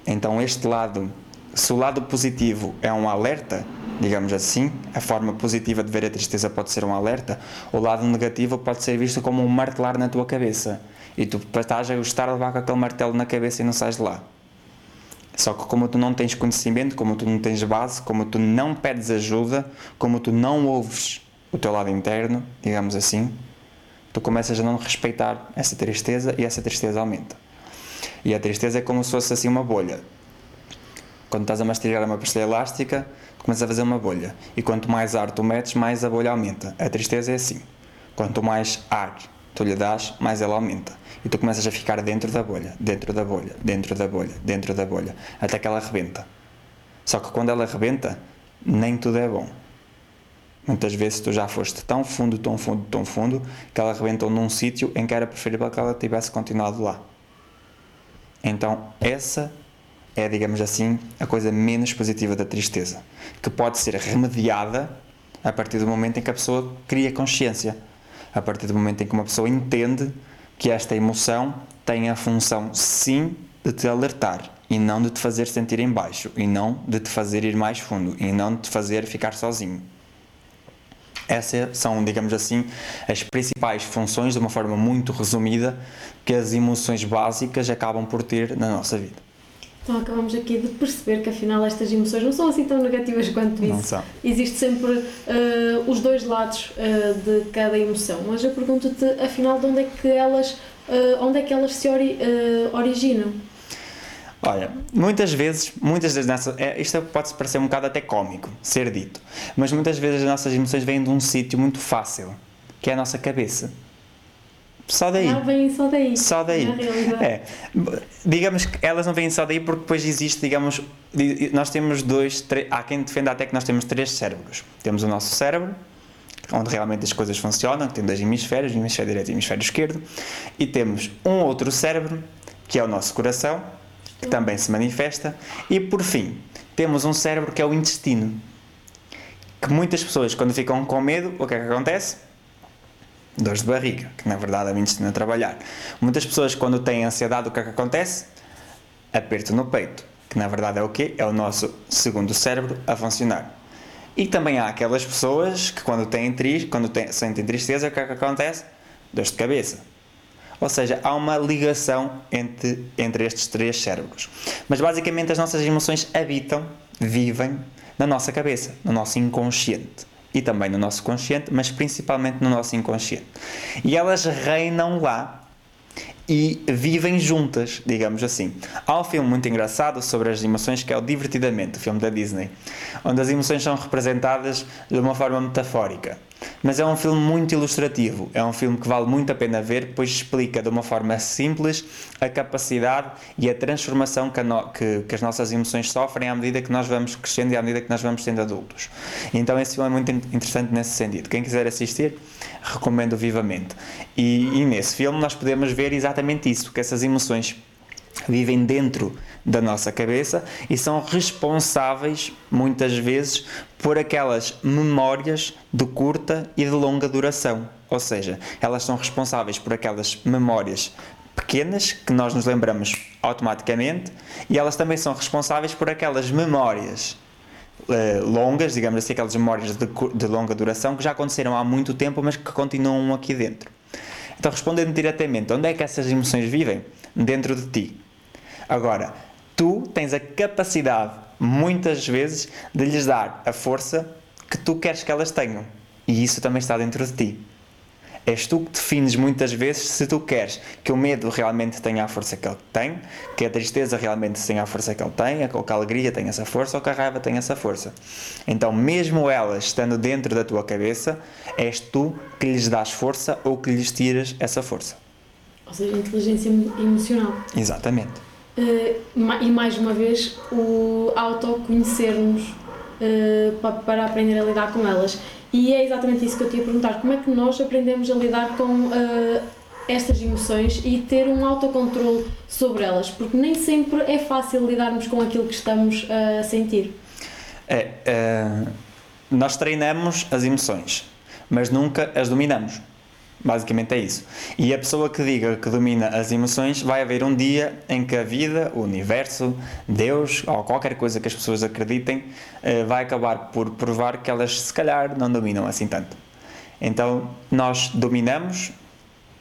Então, este lado, se o lado positivo é um alerta, digamos assim, a forma positiva de ver a tristeza pode ser um alerta, o lado negativo pode ser visto como um martelar na tua cabeça. E tu estás a gostar de levar com aquele martelo na cabeça e não sais de lá. Só que como tu não tens conhecimento, como tu não tens base, como tu não pedes ajuda, como tu não ouves o teu lado interno, digamos assim, tu começas a não respeitar essa tristeza e essa tristeza aumenta. E a tristeza é como se fosse assim uma bolha. Quando estás a mastigar uma pastilha elástica, começas a fazer uma bolha. E quanto mais ar tu metes, mais a bolha aumenta. A tristeza é assim. Quanto mais ar tu lhe dás, mais ela aumenta. E tu começas a ficar dentro da bolha, dentro da bolha, dentro da bolha, dentro da bolha, até que ela arrebenta. Só que quando ela arrebenta, nem tudo é bom. Muitas vezes tu já foste tão fundo, tão fundo, tão fundo, que ela arrebentou num sítio em que era preferível que ela tivesse continuado lá. Então, essa é, digamos assim, a coisa menos positiva da tristeza, que pode ser remediada a partir do momento em que a pessoa cria consciência, a partir do momento em que uma pessoa entende que esta emoção tem a função, sim, de te alertar e não de te fazer sentir em baixo, e não de te fazer ir mais fundo, e não de te fazer ficar sozinho. Essas são, digamos assim, as principais funções, de uma forma muito resumida, que as emoções básicas acabam por ter na nossa vida.
Então acabamos aqui de perceber que afinal estas emoções não são assim tão negativas quanto isso.
Não são.
Existe sempre uh, os dois lados uh, de cada emoção. Mas eu pergunto-te afinal de onde é que elas, uh, onde é que elas se ori originam?
Olha, muitas vezes, muitas das nossas. É, isto pode parecer um bocado até cómico ser dito, mas muitas vezes as nossas emoções vêm de um sítio muito fácil, que é a nossa cabeça. Só daí.
Não vêm só daí.
Só daí. É. Digamos que elas não vêm só daí porque depois existe, digamos, nós temos dois, três, há quem defenda até que nós temos três cérebros. Temos o nosso cérebro, onde realmente as coisas funcionam, que tem dois hemisférios, hemisfério direito e hemisfério esquerdo, e temos um outro cérebro, que é o nosso coração, que também se manifesta, e por fim, temos um cérebro que é o intestino, que muitas pessoas, quando ficam com medo, o que é que acontece? dores de barriga, que na verdade é o intestino a trabalhar. Muitas pessoas, quando têm ansiedade, o que é que acontece? Aperto no peito, que na verdade é o quê? É o nosso segundo cérebro a funcionar. E também há aquelas pessoas que, quando, têm quando têm, sentem tristeza, o que é que acontece? Dores de cabeça. Ou seja, há uma ligação entre, entre estes três cérebros. Mas basicamente as nossas emoções habitam, vivem na nossa cabeça, no nosso inconsciente e também no nosso consciente, mas principalmente no nosso inconsciente. E elas reinam lá e vivem juntas, digamos assim. Há um filme muito engraçado sobre as emoções que é o Divertidamente, o filme da Disney, onde as emoções são representadas de uma forma metafórica. Mas é um filme muito ilustrativo, é um filme que vale muito a pena ver, pois explica de uma forma simples a capacidade e a transformação que, a no, que, que, as nossas emoções sofrem à medida que nós vamos crescendo e à medida que nós vamos sendo adultos. Então esse filme é muito interessante nesse sentido. Quem quiser assistir, recomendo vivamente. E, e nesse filme nós podemos ver exatamente isso, que essas emoções vivem dentro da nossa cabeça e são responsáveis, muitas vezes, por aquelas memórias de curta e de longa duração. Ou seja, elas são responsáveis por aquelas memórias pequenas que nós nos lembramos automaticamente e elas também são responsáveis por aquelas memórias uh, longas, digamos assim, aquelas memórias de, de longa duração que já aconteceram há muito tempo, mas que continuam aqui dentro. Então, respondendo diretamente, onde é que essas emoções vivem? Dentro de ti. Agora, tu tens a capacidade, muitas vezes, de lhes dar a força que tu queres que elas tenham. E isso também está dentro de ti. És tu que defines muitas vezes se tu queres que o medo realmente tenha a força que ele tem, que a tristeza realmente tenha a força que ele tem, ou que a alegria tenha essa força, ou que a raiva tenha essa força. Então, mesmo elas estando dentro da tua cabeça, és tu que lhes dás força ou que lhes tiras essa força.
Ou seja, inteligência emocional.
Exatamente.
Uh, e mais uma vez o autoconhecermos uh, para, para aprender a lidar com elas. E é exatamente isso que eu te ia perguntar: como é que nós aprendemos a lidar com uh, estas emoções e ter um autocontrole sobre elas? Porque nem sempre é fácil lidarmos com aquilo que estamos a sentir.
É, nós treinamos as emoções, mas nunca as dominamos. Basicamente é isso. E a pessoa que diga que domina as emoções, vai haver um dia em que a vida, o universo, Deus ou qualquer coisa que as pessoas acreditem, eh, vai acabar por provar que elas se calhar não dominam assim tanto. Então nós dominamos,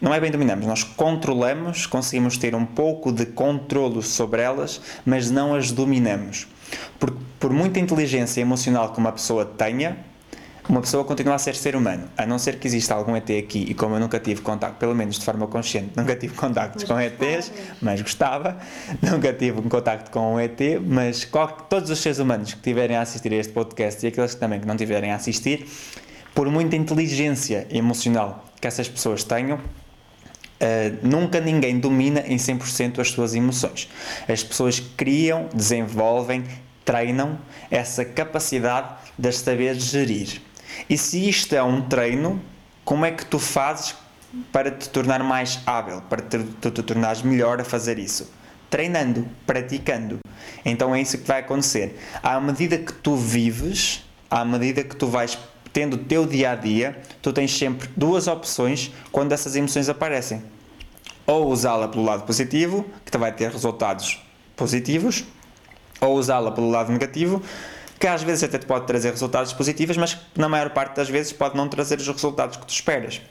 não é bem dominamos, nós controlamos, conseguimos ter um pouco de controlo sobre elas, mas não as dominamos. Por, por muita inteligência emocional que uma pessoa tenha, uma pessoa continua a ser ser humano, a não ser que exista algum ET aqui, e como eu nunca tive contato, pelo menos de forma consciente, nunca tive contactos com ETs, mas gostava, nunca tive um contacto com um ET, mas qual, todos os seres humanos que tiverem a assistir a este podcast e aqueles que também que não tiverem a assistir, por muita inteligência emocional que essas pessoas tenham, Uh, nunca ninguém domina em 100% as suas emoções. As pessoas criam, desenvolvem, treinam essa capacidade de as saber gerir. E se isto é um treino, como é que tu fazes para te tornar mais hábil, para te, te tornares melhor a fazer isso? Treinando, praticando. Então é isso que vai acontecer. À medida que tu vives, à medida que tu vais tendo o teu dia a dia, tu tens sempre duas opções quando essas emoções aparecem. Ou usá-la pelo lado positivo, que te vai ter resultados positivos, ou usá-la pelo lado negativo, que às vezes até te pode trazer resultados positivos, mas na maior parte das vezes pode não trazer os resultados que tu esperas.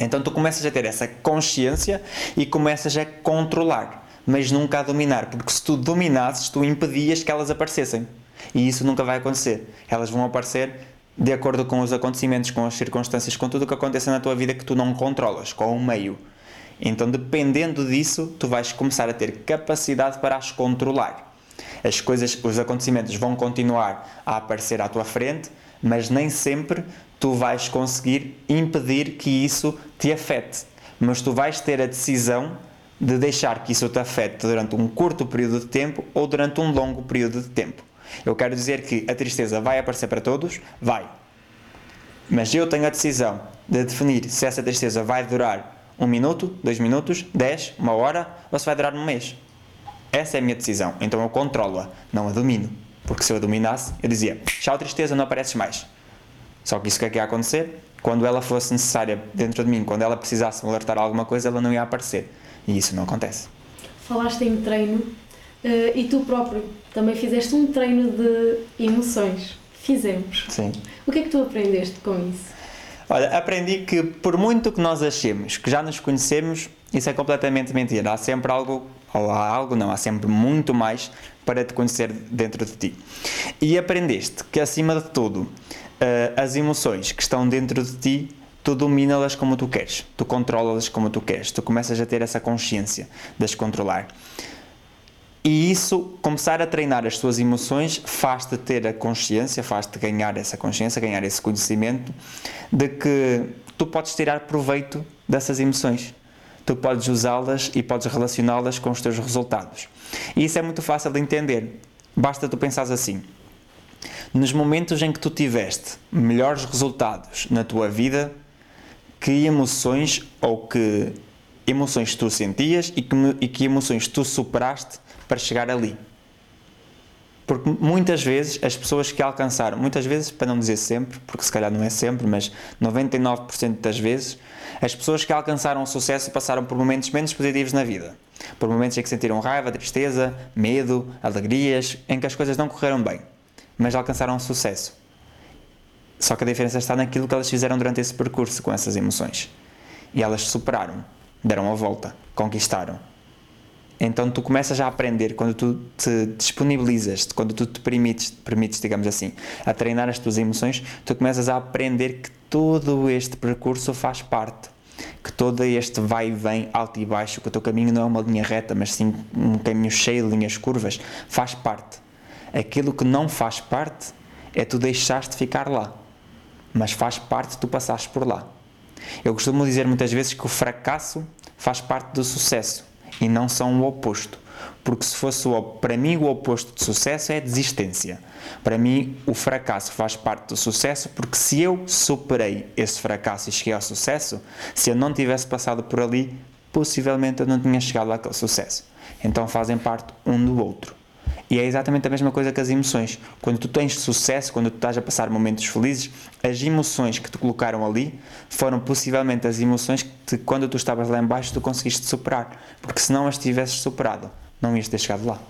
Então tu começas a ter essa consciência e começas a controlar, mas nunca a dominar, porque se tu dominasses, tu impedias que elas aparecessem. E isso nunca vai acontecer. Elas vão aparecer de acordo com os acontecimentos, com as circunstâncias, com tudo o que acontece na tua vida que tu não controlas, com o meio. Então, dependendo disso, tu vais começar a ter capacidade para as controlar as coisas, os acontecimentos vão continuar a aparecer à tua frente, mas nem sempre tu vais conseguir impedir que isso te afete. Mas tu vais ter a decisão de deixar que isso te afete durante um curto período de tempo ou durante um longo período de tempo. Eu quero dizer que a tristeza vai aparecer para todos? Vai. Mas eu tenho a decisão de definir se essa tristeza vai durar um minuto, dois minutos, dez, uma hora ou se vai durar um mês. Essa é a minha decisão. Então eu controlo-a, não a domino. Porque se eu a dominasse, eu dizia: tchau, tristeza, não apareces mais. Só que isso que é que ia acontecer? Quando ela fosse necessária dentro de mim, quando ela precisasse me alertar alguma coisa, ela não ia aparecer. E isso não acontece.
Falaste em treino eh, e tu próprio também fizeste um treino de emoções. Fizemos.
Sim.
O que é que tu aprendeste com isso?
Olha, aprendi que por muito que nós achemos que já nos conhecemos, isso é completamente mentira. Há sempre algo ou há algo, não, há sempre muito mais para te conhecer dentro de ti. E aprendeste que, acima de tudo, eh, as emoções que estão dentro de ti, tu domina-las como tu queres, tu controlas-las como tu queres, tu começas a ter essa consciência de as controlar. E isso, começar a treinar as tuas emoções, faz-te ter a consciência, faz-te ganhar essa consciência, ganhar esse conhecimento de que tu podes tirar proveito dessas emoções tu podes usá-las e podes relacioná-las com os teus resultados. E isso é muito fácil de entender. Basta tu pensares assim. Nos momentos em que tu tiveste melhores resultados na tua vida, que emoções ou que emoções tu sentias e que, e que emoções tu superaste para chegar ali? Porque muitas vezes as pessoas que alcançaram, muitas vezes, para não dizer sempre, porque se calhar não é sempre, mas 99% das vezes, as pessoas que alcançaram o sucesso passaram por momentos menos positivos na vida. Por momentos em que sentiram raiva, tristeza, medo, alegrias, em que as coisas não correram bem, mas alcançaram o sucesso. Só que a diferença está naquilo que elas fizeram durante esse percurso com essas emoções. E elas superaram, deram a volta, conquistaram então tu começas a aprender quando tu te disponibilizas, quando tu te permites, permites, digamos assim, a treinar as tuas emoções, tu começas a aprender que todo este percurso faz parte, que todo este vai e vem alto e baixo, que o teu caminho não é uma linha reta, mas sim um caminho cheio de linhas curvas, faz parte. Aquilo que não faz parte é tu deixaste de ficar lá, mas faz parte tu passaste por lá. Eu costumo dizer muitas vezes que o fracasso faz parte do sucesso e não são o oposto. Porque se fosse o, para mim o oposto de sucesso é desistência. Para mim o fracasso faz parte do sucesso porque se eu superei esse fracasso e cheguei ao sucesso, se eu não tivesse passado por ali, possivelmente eu não tinha chegado àquele sucesso. Então fazem parte um do outro. E é exatamente a mesma coisa que as emoções. Quando tu tens sucesso, quando tu estás a passar momentos felizes, as emoções que te colocaram ali foram possivelmente as emoções que quando tu estavas lá embaixo tu conseguiste superar. Porque se não as tivesses superado, não ias ter chegado lá.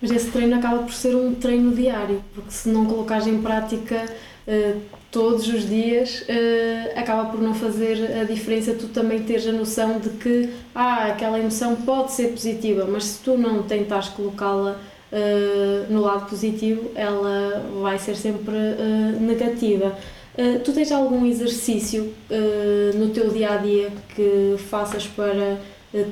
Mas esse treino acaba por ser um treino diário, porque se não colocares em prática uh, todos os dias, uh, acaba por não fazer a diferença tu também teres a noção de que ah, aquela emoção pode ser positiva, mas se tu não tentares colocá-la uh, no lado positivo, ela vai ser sempre negativa. Tu tens algum exercício no teu dia a dia que faças para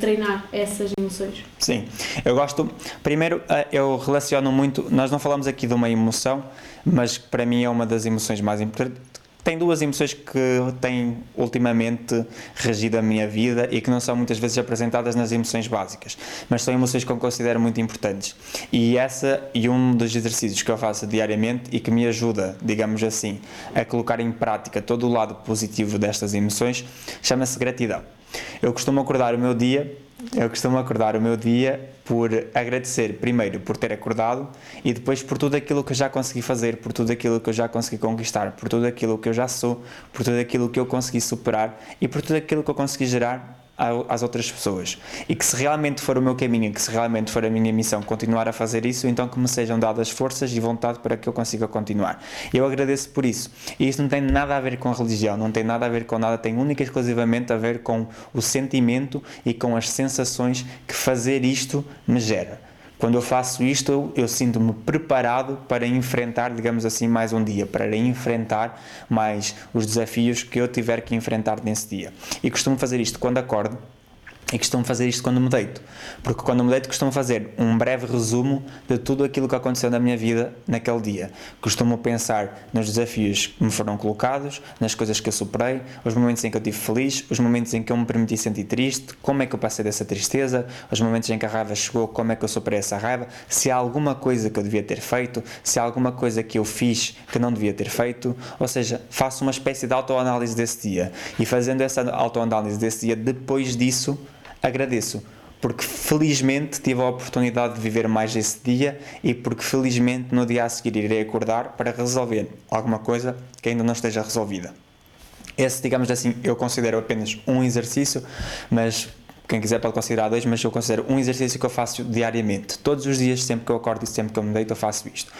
treinar essas emoções?
Sim, eu gosto. Primeiro, eu relaciono muito. Nós não falamos aqui de uma emoção, mas para mim é uma das emoções mais importantes tem duas emoções que têm ultimamente regido a minha vida e que não são muitas vezes apresentadas nas emoções básicas, mas são emoções que eu considero muito importantes. E essa e um dos exercícios que eu faço diariamente e que me ajuda, digamos assim, a colocar em prática todo o lado positivo destas emoções, chama-se gratidão. Eu costumo acordar o meu dia eu costumo acordar o meu dia por agradecer, primeiro, por ter acordado e depois por tudo aquilo que eu já consegui fazer, por tudo aquilo que eu já consegui conquistar, por tudo aquilo que eu já sou, por tudo aquilo que eu consegui superar e por tudo aquilo que eu consegui gerar às outras pessoas. E que se realmente for o meu caminho, que se realmente for a minha missão continuar a fazer isso, então que me sejam dadas forças e vontade para que eu consiga continuar. Eu agradeço por isso. E isso não tem nada a ver com a religião, não tem nada a ver com nada, tem única e exclusivamente a ver com o sentimento e com as sensações que fazer isto me gera. Quando eu faço isto, eu, sinto-me preparado para enfrentar, digamos assim, mais um dia, para enfrentar mais os desafios que eu tiver que enfrentar nesse dia. E costumo fazer isto quando acordo e costumo fazer isto quando me deito, porque quando me deito costumo fazer um breve resumo de tudo aquilo que aconteceu na minha vida naquele dia. Costumo pensar nos desafios que me foram colocados, nas coisas que eu superei, os momentos em que eu estive feliz, os momentos em que eu me permiti sentir triste, como é que eu passei dessa tristeza, os momentos em que a raiva chegou, como é que eu superei essa raiva, se há alguma coisa que eu devia ter feito, se há alguma coisa que eu fiz que não devia ter feito, ou seja, faço uma espécie de autoanálise desse dia. E fazendo essa autoanálise desse dia, depois disso, agradeço porque felizmente tive a oportunidade de viver mais esse dia e porque felizmente no dia a seguir irei acordar para resolver alguma coisa que ainda não esteja resolvida. Esse, digamos assim, eu considero apenas um exercício, mas quem quiser pode considerar dois, mas eu considero um exercício que eu faço diariamente. Todos os dias, sempre que eu acordo e sempre que eu me deito, eu faço isto.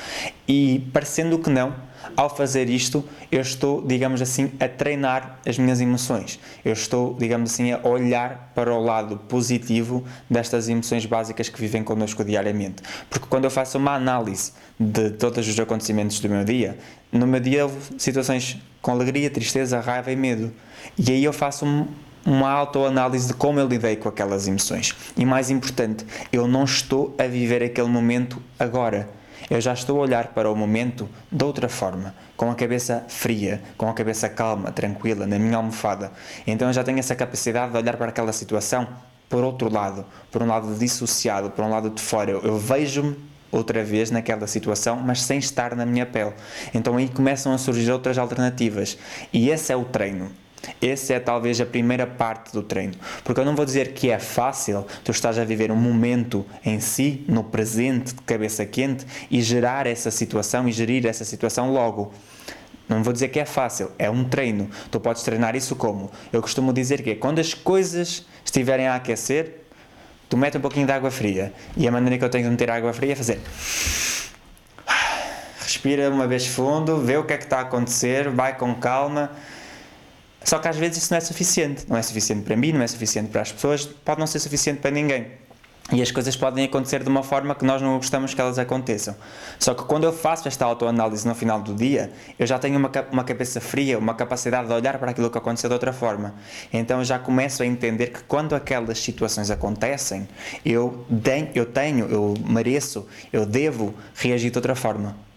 E parecendo que não, ao fazer isto, eu estou, digamos assim, a treinar as minhas emoções. Eu estou, digamos assim, a olhar para o lado positivo destas emoções básicas que vivem connosco diariamente. Porque quando eu faço uma análise de todos os acontecimentos do meu dia, no meu dia houve situações com alegria, tristeza, raiva e medo. E aí eu faço um uma autoanálise de como eu lidei com aquelas emoções. E mais importante, eu não estou a viver aquele momento agora. Eu já estou a olhar para o momento de outra forma, com a cabeça fria, com a cabeça calma, tranquila, na minha almofada. Então eu já tenho essa capacidade de olhar para aquela situação por outro lado, por um lado dissociado, por um lado de fora. Eu, eu vejo-me outra vez naquela situação, mas sem estar na minha pele. Então aí começam a surgir outras alternativas. E esse é o treino. Essa é talvez a primeira parte do treino. Porque eu não vou dizer que é fácil tu estás a viver um momento em si, no presente, de cabeça quente, e gerar essa situação e gerir essa situação logo. Não vou dizer que é fácil, é um treino. Tu podes treinar isso como? Eu costumo dizer que é quando as coisas estiverem a aquecer, tu mete um pouquinho de água fria. E a maneira que eu tenho de meter água fria é fazer. Respira uma vez fundo, vê o que é que está a acontecer, vai com calma só que às vezes isso não é suficiente. Não é suficiente para mim, não é suficiente para as pessoas, pode não ser suficiente para ninguém. E as coisas podem acontecer de uma forma que nós não gostamos que elas aconteçam. Só que quando eu faço esta autoanálise no final do dia, eu já tenho uma, uma cabeça fria, uma capacidade de olhar para aquilo que aconteceu de outra forma. Então eu já começo a entender que quando aquelas situações acontecem, eu, eu tenho, eu mereço, eu devo reagir de outra forma.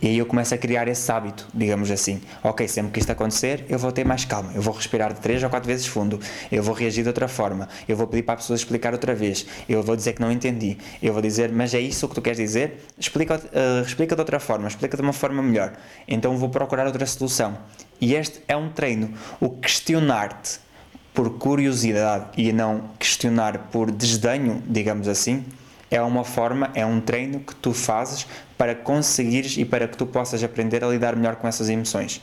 E aí eu começo a criar esse hábito, digamos assim. Ok, sempre que isto acontecer, eu vou ter mais calma. Eu vou respirar de 3 ou 4 vezes fundo. Eu vou reagir de outra forma. Eu vou pedir para a pessoa explicar outra vez. Eu vou dizer que não entendi. Eu vou dizer, mas é isso que tu queres dizer? Explica, uh, explica de outra forma. Explica de uma forma melhor. Então vou procurar outra solução. E este é um treino. O questionar-te por curiosidade e não questionar por desdenho, digamos assim, é uma forma, é um treino que tu fazes para conseguires e para que tu possas aprender a lidar melhor com essas emoções.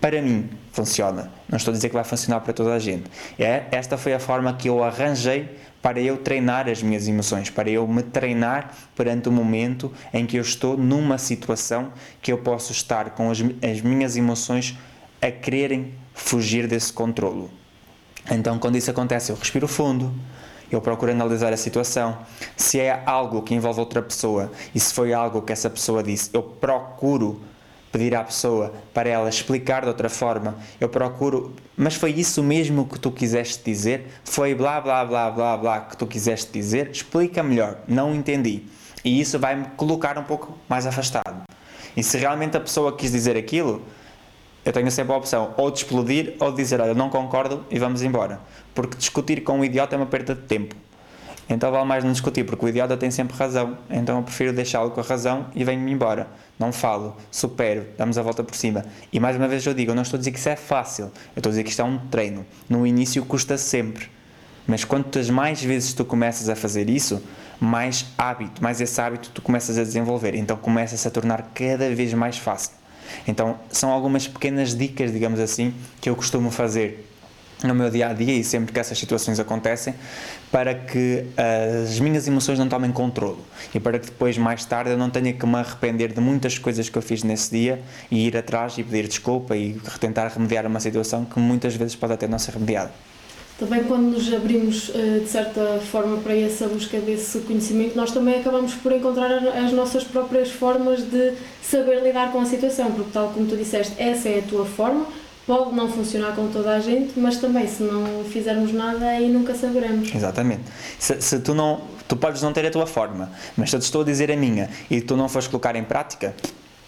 Para mim, funciona. Não estou a dizer que vai funcionar para toda a gente. É, esta foi a forma que eu arranjei para eu treinar as minhas emoções, para eu me treinar perante o momento em que eu estou numa situação que eu posso estar com as, as minhas emoções a quererem fugir desse controlo. Então, quando isso acontece, eu respiro fundo, eu procuro analisar a situação. Se é algo que envolve outra pessoa e se foi algo que essa pessoa disse, eu procuro pedir à pessoa para ela explicar de outra forma, eu procuro, mas foi isso mesmo que tu quiseste dizer? Foi blá blá blá blá blá que tu quiseste dizer? Explica melhor, não entendi. E isso vai-me colocar um pouco mais afastado. E se realmente a pessoa quis dizer aquilo, eu tenho sempre a opção ou de explodir ou de dizer, olha, não concordo e vamos embora. Porque discutir com um idiota é uma perda de tempo. Então vale mais não discutir, porque o idiota tem sempre razão. Então eu prefiro deixá-lo com a razão e venho-me embora. Não falo, supero, damos a volta por cima. E mais uma vez eu digo, eu não estou a dizer que isso é fácil. Eu estou a dizer que isto é um treino. No início custa sempre. Mas quantas mais vezes tu começas a fazer isso, mais hábito, mais esse hábito tu começas a desenvolver. Então começa-se a tornar cada vez mais fácil. Então, são algumas pequenas dicas, digamos assim, que eu costumo fazer no meu dia a dia e sempre que essas situações acontecem, para que as minhas emoções não tomem controle e para que depois, mais tarde, eu não tenha que me arrepender de muitas coisas que eu fiz nesse dia e ir atrás e pedir desculpa e tentar remediar uma situação que muitas vezes pode até não ser remediada.
Também quando nos abrimos eh, de certa forma para essa busca desse conhecimento, nós também acabamos por encontrar as nossas próprias formas de saber lidar com a situação, porque tal como tu disseste, essa é a tua forma, pode não funcionar com toda a gente, mas também se não fizermos nada aí nunca saberemos.
Exatamente. Se, se, tu não, tu podes não ter a tua forma, mas se eu te estou a dizer a minha e tu não fores colocar em prática,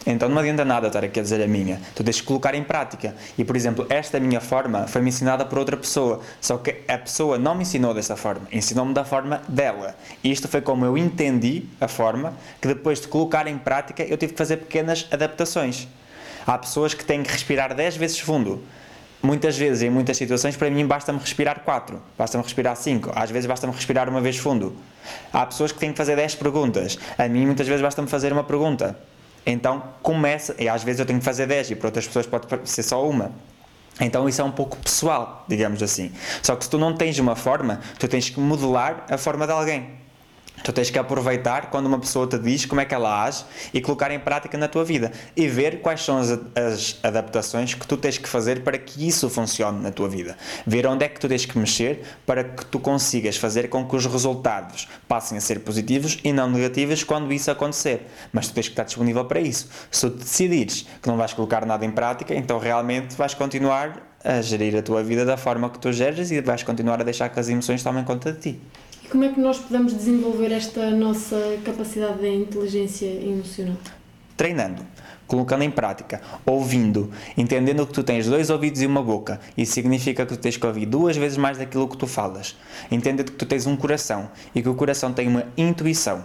então não adianta nada estar aqui a dizer a minha. Tu tens que colocar em prática. E, por exemplo, esta minha forma foi-me ensinada por outra pessoa. Só que a pessoa não me ensinou dessa forma. Ensinou-me da forma dela. E isto foi como eu entendi a forma que depois de colocar em prática eu tive que fazer pequenas adaptações. Há pessoas que têm que respirar 10 vezes fundo. Muitas vezes, em muitas situações, para mim basta-me respirar 4, basta-me respirar 5, às vezes basta-me respirar uma vez fundo. Há pessoas que têm que fazer 10 perguntas, a mim muitas vezes basta-me fazer uma pergunta. Então começa, e às vezes eu tenho que fazer 10 e para outras pessoas pode ser só uma. Então isso é um pouco pessoal, digamos assim. Só que se tu não tens uma forma, tu tens que modelar a forma de alguém. Tu tens que aproveitar quando uma pessoa te diz como é que ela age e colocar em prática na tua vida e ver quais são as, as, adaptações que tu tens que fazer para que isso funcione na tua vida. Ver onde é que tu tens que mexer para que tu consigas fazer com que os resultados passem a ser positivos e não negativos quando isso acontecer. Mas tu tens que estar disponível para isso. Se tu decidires que não vais colocar nada em prática, então realmente vais continuar a gerir a tua vida da forma que tu geres e vais continuar a deixar que as emoções tomem conta de ti.
Como é que nós podemos desenvolver esta nossa capacidade de inteligência emocional?
Treinando, colocando em prática, ouvindo, entendendo que tu tens dois ouvidos e uma boca. Isso significa que tu tens que ouvir duas vezes mais daquilo que tu falas. Entendendo que tu tens um coração e que o coração tem uma intuição.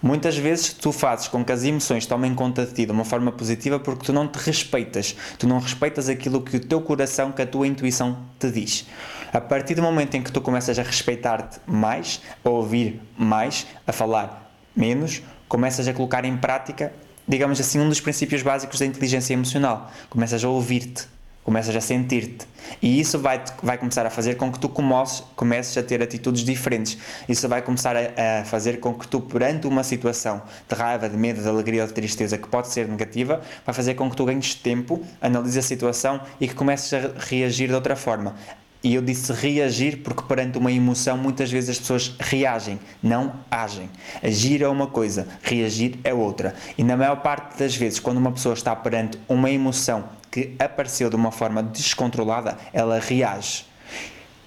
Muitas vezes tu fazes com que as emoções tomem conta de ti de uma forma positiva porque tu não te respeitas, tu não respeitas aquilo que o teu coração, que a tua intuição te diz. A partir do momento em que tu começas a respeitar-te mais, a ouvir mais, a falar menos, começas a colocar em prática, digamos assim, um dos princípios básicos da inteligência emocional. Começas a ouvir-te, começas a sentir-te. E isso vai, vai começar a fazer com que tu comeces, comeces a ter atitudes diferentes. Isso vai começar a, a, fazer com que tu, perante uma situação de raiva, de medo, de alegria ou de tristeza que pode ser negativa, vai fazer com que tu ganhes tempo, analises a situação e que comeces a reagir de outra forma. E eu disse reagir porque perante uma emoção muitas vezes as pessoas reagem, não agem. Agir é uma coisa, reagir é outra. E na maior parte das vezes, quando uma pessoa está perante uma emoção que apareceu de uma forma descontrolada, ela reage.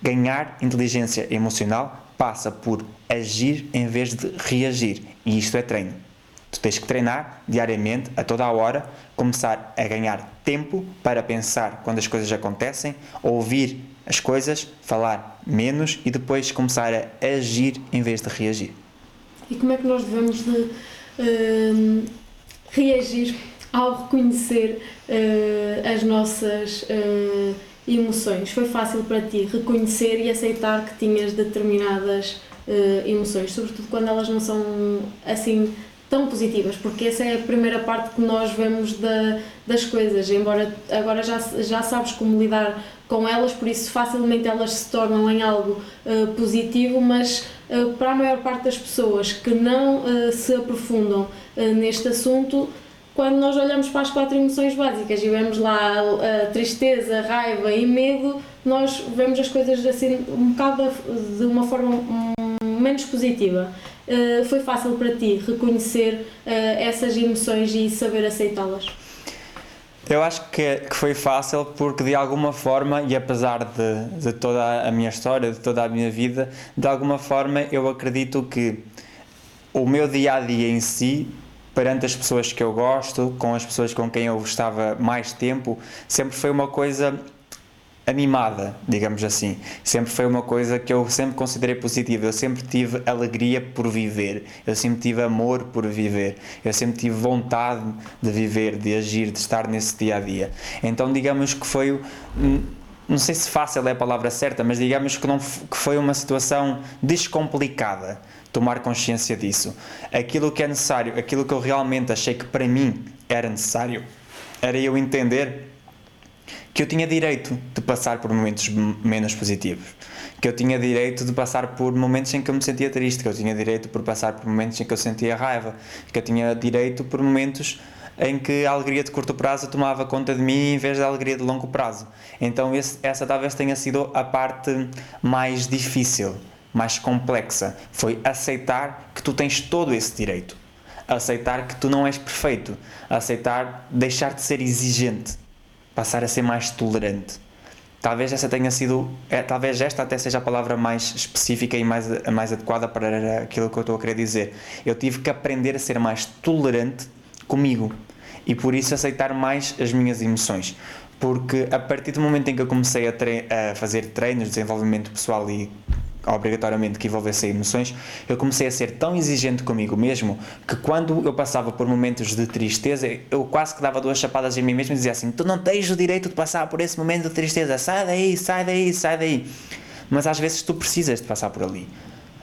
Ganhar inteligência emocional passa por agir em vez de reagir. E isto é treino. Tu tens que treinar diariamente, a toda a hora, começar a ganhar tempo para pensar quando as coisas acontecem, ouvir as coisas, falar menos e depois começar a agir em vez de reagir.
E como é que nós devemos de uh, reagir ao reconhecer uh, as nossas uh, emoções? Foi fácil para ti reconhecer e aceitar que tinhas determinadas emoções, sobretudo quando elas não são assim tão positivas, porque essa é a primeira parte que nós vemos da, das coisas, embora agora já, já sabes como lidar com elas, por isso facilmente elas se tornam em algo uh, positivo, mas uh, para a maior parte das pessoas que não uh, se aprofundam neste assunto, quando nós olhamos para as quatro emoções básicas e vemos lá a tristeza, a raiva e medo, nós vemos as coisas assim um bocado de uma forma menos positiva. foi fácil para ti reconhecer essas emoções e saber aceitá-las?
Eu acho que, que foi fácil porque de alguma forma, e apesar de, de toda a minha história, de toda a minha vida, de alguma forma eu acredito que o meu dia a dia em si, perante as pessoas que eu gosto, com as pessoas com quem eu estava mais tempo, sempre foi uma coisa animada, digamos assim. Sempre foi uma coisa que eu sempre considerei positiva. Eu sempre tive alegria por viver. Eu sempre tive amor por viver. Eu sempre tive vontade de viver, de agir, de estar nesse dia a dia. Então, digamos que foi não sei se fácil é a palavra certa, mas digamos que, não, que foi uma situação descomplicada tomar consciência disso. Aquilo que é necessário, aquilo que eu realmente achei que para mim era necessário, era eu entender que eu tinha direito de passar por momentos menos positivos, que eu tinha direito de passar por momentos em que eu me sentia triste, que eu tinha direito por passar por momentos em que eu sentia raiva, que eu tinha direito por momentos em que a alegria de curto prazo tomava conta de mim em vez da alegria de longo prazo. Então esse, essa talvez tenha sido a parte mais difícil, mais complexa, foi aceitar que tu tens todo esse direito, aceitar que tu não és perfeito, aceitar deixar de ser exigente passar a ser mais tolerante. Talvez essa tenha sido, é, talvez esta até seja a palavra mais específica e mais, mais adequada para aquilo que eu estou a querer dizer. Eu tive que aprender a ser mais tolerante comigo e por isso aceitar mais as minhas emoções. Porque a partir do momento em que eu comecei a, a fazer treinos de desenvolvimento pessoal e obrigatoriamente que envolvesse emoções, eu comecei a ser tão exigente comigo mesmo que quando eu passava por momentos de tristeza, eu quase que dava duas chapadas em mim mesmo e dizia assim: Tu não tens o direito de passar por esse momento de tristeza, sai daí, sai daí, sai daí. Mas às vezes tu precisas de passar por ali.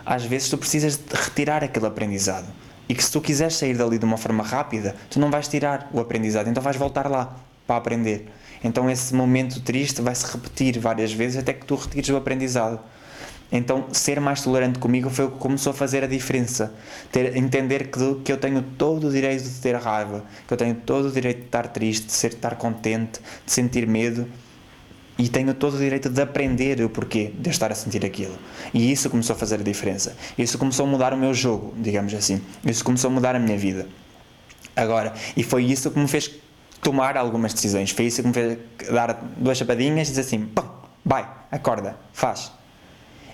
Às vezes tu precisas de retirar aquele aprendizado. E que se tu quiseres sair dali de uma forma rápida, tu não vais tirar o aprendizado, então vais voltar lá para aprender. Então esse momento triste vai se repetir várias vezes até que tu retires o aprendizado. Então, ser mais tolerante comigo foi o que começou a fazer a diferença. Ter, entender que, que eu tenho todo o direito de ter raiva, que eu tenho todo o direito de estar triste, de, ser, de estar contente, de sentir medo e tenho todo o direito de aprender o porquê de estar a sentir aquilo. E isso começou a fazer a diferença. Isso começou a mudar o meu jogo, digamos assim. Isso começou a mudar a minha vida. Agora, e foi isso que me fez tomar algumas decisões. Foi isso que me fez dar duas chapadinhas e dizer assim: pum, vai, acorda, faz.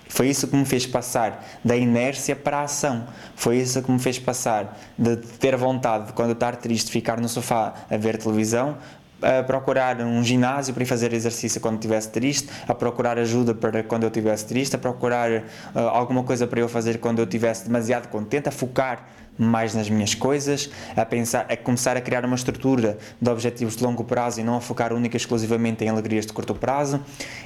Foi isso que me fez passar da inércia para a ação. Foi isso que me fez passar de ter vontade de, quando estar triste, ficar no sofá a ver televisão, a procurar um ginásio para ir fazer exercício quando estivesse triste, a procurar ajuda para quando eu estivesse triste, a procurar uh, alguma coisa para eu fazer quando eu estivesse demasiado contente, a focar mais nas minhas coisas, a pensar, a começar a criar uma estrutura de objetivos de longo prazo e não a focar única e exclusivamente em alegrias de curto prazo.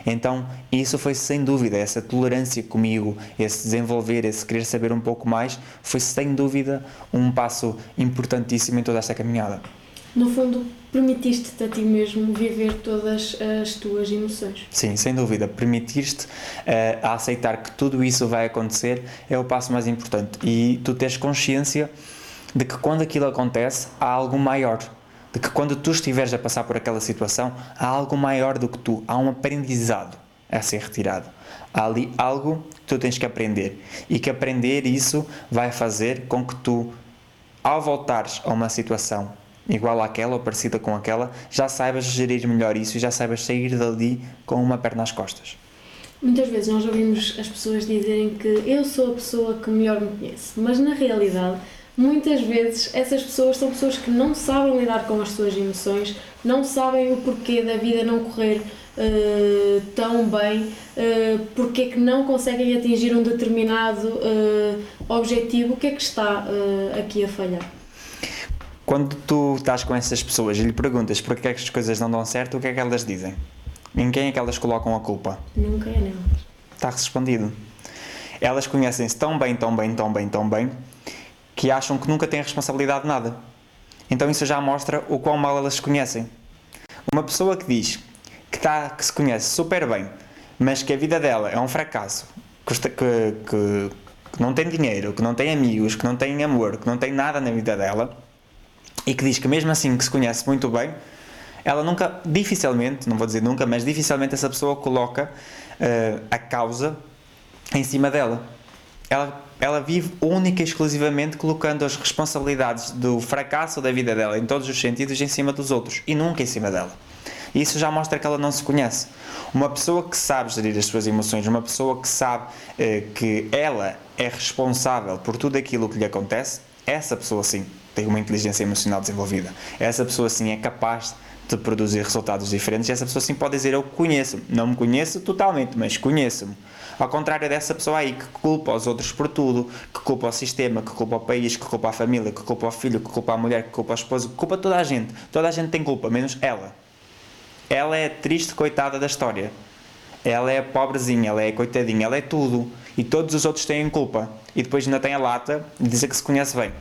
Então, isso foi sem dúvida, essa tolerância comigo, esse desenvolver, esse querer saber um pouco mais, foi sem dúvida um passo importantíssimo em toda esta caminhada.
No fundo, permitiste-te a ti mesmo viver todas as tuas emoções.
Sim, sem dúvida. Permitir-te uh, a aceitar que tudo isso vai acontecer é o passo mais importante. E tu tens consciência de que quando aquilo acontece, há algo maior. De que quando tu estiveres a passar por aquela situação, há algo maior do que tu. Há um aprendizado a ser retirado. Há ali algo que tu tens que aprender. E que aprender isso vai fazer com que tu, ao voltares a uma situação igual àquela ou parecida com aquela, já saibas gerir melhor isso e já saibas sair dali com uma perna às costas.
Muitas vezes nós ouvimos as pessoas dizerem que eu sou a pessoa que melhor me conhece, mas na realidade, muitas vezes essas pessoas são pessoas que não sabem lidar com as suas emoções, não sabem o porquê da vida não correr uh, tão bem, uh, porque é que não conseguem atingir um determinado uh, objetivo, o que é que está uh, aqui a falhar?
Quando tu estás com essas pessoas e lhe perguntas porque é que as coisas não dão certo, o que é que elas dizem? Em quem é que elas colocam a culpa?
Nunca é nelas.
Está respondido. Elas conhecem-se tão bem, tão bem, tão bem, tão bem, que acham que nunca têm responsabilidade de nada. Então isso já mostra o quão mal elas se conhecem. Uma pessoa que diz que, está, que se conhece super bem, mas que a vida dela é um fracasso, que, que, que não tem dinheiro, que não tem amigos, que não tem amor, que não tem nada na vida dela, e que diz que mesmo assim que se conhece muito bem, ela nunca, dificilmente, não vou dizer nunca, mas dificilmente essa pessoa coloca uh, a causa em cima dela. ela, ela vive única e exclusivamente colocando as responsabilidades do fracasso da vida dela em todos os sentidos em cima dos outros e nunca em cima dela. Isso já mostra que ela não se conhece. Uma pessoa que sabe gerir as suas emoções, uma pessoa que sabe eh, que ela é responsável por tudo aquilo que lhe acontece, essa pessoa sim tem uma inteligência emocional desenvolvida. Essa pessoa sim é capaz de produzir resultados diferentes e essa pessoa sim pode dizer eu conheço-me. Não me conheço totalmente, mas conheço-me. Ao contrário dessa pessoa aí que culpa os outros por tudo, que culpa o sistema, que culpa o país, que culpa a família, que culpa o filho, que culpa a mulher, que culpa a esposa, que culpa toda a gente. Toda a gente tem culpa, menos ela. Ela é a triste coitada da história. Ela é a pobrezinha, ela é a coitadinha, ela é tudo. E todos os outros têm culpa. E depois ainda tem a lata de dizer que se conhece bem.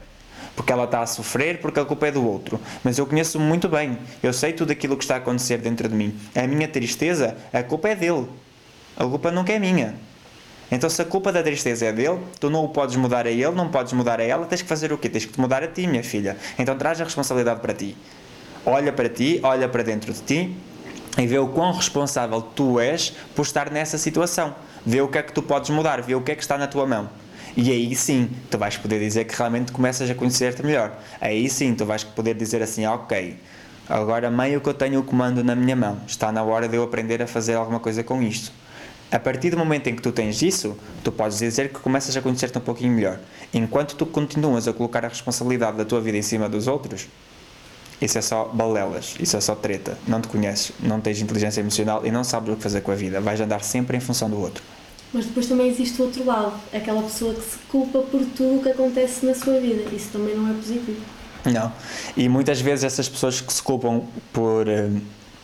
Porque ela está a sofrer porque a culpa é do outro. Mas eu conheço muito bem. Eu sei tudo aquilo que está a acontecer dentro de mim. A minha tristeza, a culpa é dele. A culpa nunca é minha. Então, se a culpa da tristeza é dele, tu não o podes mudar a ele, não podes mudar a ela, tens que fazer o quê? Tens que te mudar a ti, minha filha. Então, traz a responsabilidade para ti. Olha para ti, olha para dentro de ti e vê o quão responsável tu és por estar nessa situação. Vê o que é que tu podes mudar, vê o que é que está na tua mão. E aí sim, tu vais poder dizer que realmente começas a conhecer-te melhor. Aí sim, tu vais poder dizer assim: ok, agora meio que eu tenho o comando na minha mão, está na hora de eu aprender a fazer alguma coisa com isto. A partir do momento em que tu tens isso, tu podes dizer que começas a conhecer-te um pouquinho melhor. Enquanto tu continuas a colocar a responsabilidade da tua vida em cima dos outros, isso é só balelas, isso é só treta. Não te conheces, não tens inteligência emocional e não sabes o que fazer com a vida. Vais andar sempre em função do outro.
Mas depois também existe o outro lado, aquela pessoa que se culpa por tudo o que acontece na sua vida. Isso também não é positivo.
Não. E muitas vezes essas pessoas que se culpam por eh,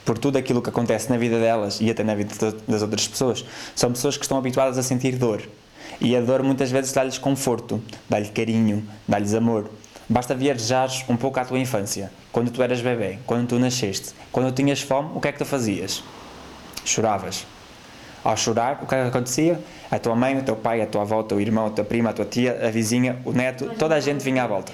por tudo aquilo que acontece na vida delas e até na vida das outras pessoas, são pessoas que estão habituadas a sentir dor. E a dor muitas vezes dá-lhes conforto, dá-lhes carinho, dá-lhes amor. Basta viajares um pouco à tua infância, quando tu eras bebê, quando tu nasceste, quando tinhas fome, o que é que tu fazias? Choravas. Ao chorar, o que acontecia? A tua mãe, o teu pai, a tua avó, o teu irmão, a tua prima, a tua tia, a vizinha, o neto, toda a gente vinha à volta.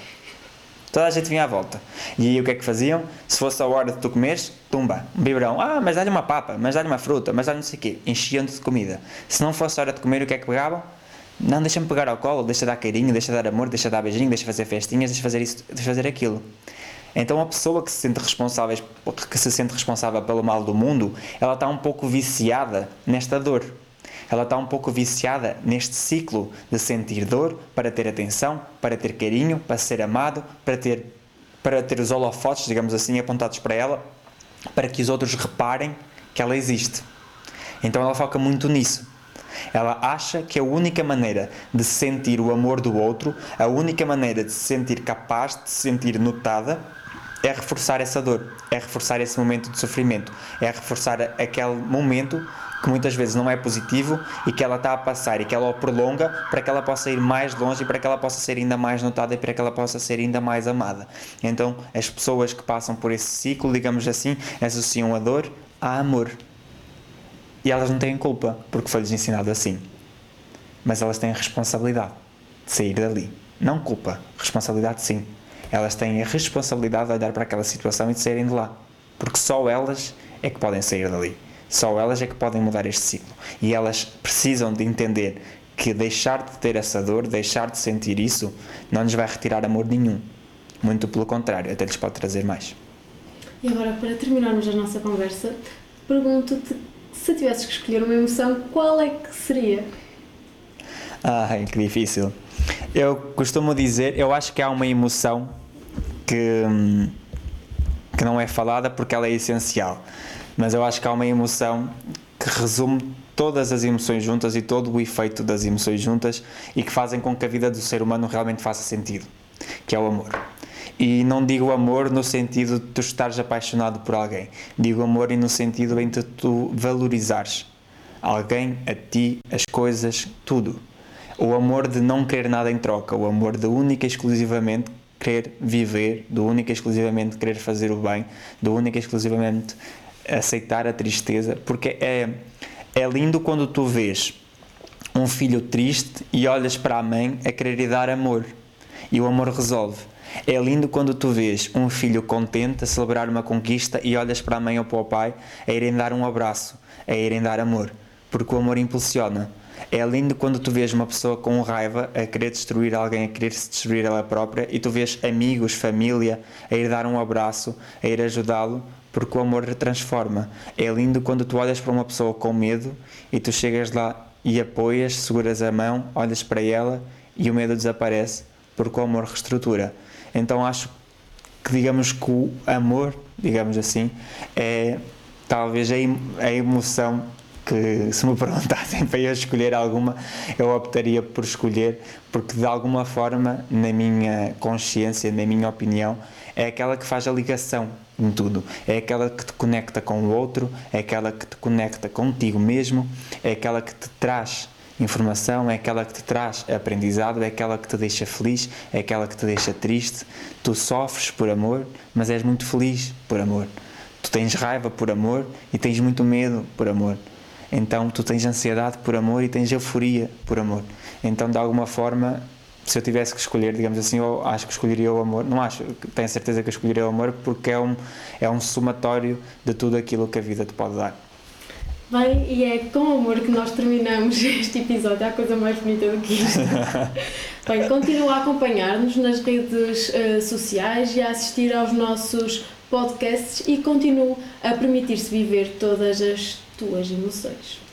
Toda a gente vinha à volta. E aí o que é que faziam? Se fosse a hora de tu comeres, tumba, um biberão. Ah, mas dá-lhe uma papa, mas dá-lhe uma fruta, mas dá-lhe não sei o quê. Enchiam-te de comida. Se não fosse a hora de comer, o que é que pegavam? Não, deixa-me pegar ao colo, deixa dar carinho, deixa dar amor, deixa dar beijinho, deixa fazer festinhas, deixa fazer isso, deixa fazer aquilo. Então a pessoa que se sente responsável, que se sente responsável pelo mal do mundo, ela está um pouco viciada nesta dor ela está um pouco viciada neste ciclo de sentir dor para ter atenção, para ter carinho, para ser amado, para ter, para ter os holofotes, digamos assim, apontados para ela, para que os outros reparem que ela existe. Então ela foca muito nisso. Ela acha que a única maneira de sentir o amor do outro, a única maneira de se sentir capaz, de se sentir notada, é reforçar essa dor, é reforçar esse momento de sofrimento, é reforçar aquele momento que muitas vezes não é positivo e que ela está a passar e que ela o prolonga para que ela possa ir mais longe e para que ela possa ser ainda mais notada e para que ela possa ser ainda mais amada. Então, as pessoas que passam por esse ciclo, digamos assim, associam a dor a amor. E elas não têm culpa porque foi-lhes ensinado assim. Mas elas têm a responsabilidade de sair dali. Não culpa, responsabilidade sim. Elas têm a responsabilidade de olhar para aquela situação e de saírem de lá. Porque só elas é que podem sair dali. Só elas é que podem mudar este ciclo. E elas precisam de entender que deixar de ter essa dor, deixar de sentir isso, não lhes vai retirar amor nenhum. Muito pelo contrário, até lhes pode trazer mais.
E agora, para terminarmos a nossa conversa, pergunto-te se tivesses que escolher uma emoção, qual é que seria?
Ai, que difícil. Eu costumo dizer, eu acho que há uma emoção que, hum, que não é falada porque ela é essencial mas eu acho que há uma emoção que resume todas as emoções juntas e todo o efeito das emoções juntas e que fazem com que a vida do ser humano realmente faça sentido, que é o amor. E não digo amor no sentido de tu estares apaixonado por alguém, digo amor no sentido em que tu valorizares alguém, a ti, as coisas, tudo. O amor de não querer nada em troca, o amor de única e exclusivamente querer viver, do única e exclusivamente querer fazer o bem, do única e exclusivamente aceitar a tristeza, porque é, é lindo quando tu vês um filho triste e olhas para a mãe a querer lhe dar amor e o amor resolve. É lindo quando tu vês um filho contente a celebrar uma conquista e olhas para a mãe ou para o pai a irem dar um abraço, a irem dar amor, porque o amor impulsiona. É lindo quando tu vês uma pessoa com raiva a querer destruir alguém, a querer se destruir ela própria e tu vês amigos, família a ir dar um abraço, a ir ajudá-lo, porque o amor transforma. É lindo quando tu olhas para uma pessoa com medo e tu chegas lá e apoias, seguras a mão, olhas para ela e o medo desaparece, porque o amor reestrutura. Então acho que digamos que o amor, digamos assim, é talvez a emoção que se me perguntassem para eu escolher alguma, eu optaria por escolher, porque de alguma forma, na minha consciência, na minha opinião, é aquela que faz a ligação em tudo. É aquela que te conecta com o outro, é aquela que te conecta contigo mesmo, é aquela que te traz informação, é aquela que te traz aprendizado, é aquela que te deixa feliz, é aquela que te deixa triste. Tu sofres por amor, mas és muito feliz por amor. Tu tens raiva por amor e tens muito medo por amor. Então tu tens ansiedade por amor e tens euforia por amor. Então de alguma forma, se eu tivesse que escolher, digamos assim, eu acho que escolheria o amor. Não acho, tenho certeza que escolheria o amor porque é um, é um somatório de tudo aquilo que a vida te pode dar.
Bem, e é com amor que nós terminamos este episódio. Há coisa mais bonita do que isto. Bem, continua a acompanhar-nos nas redes uh, sociais e a assistir aos nossos podcasts e continue a permitir-se viver todas as tuas emoções.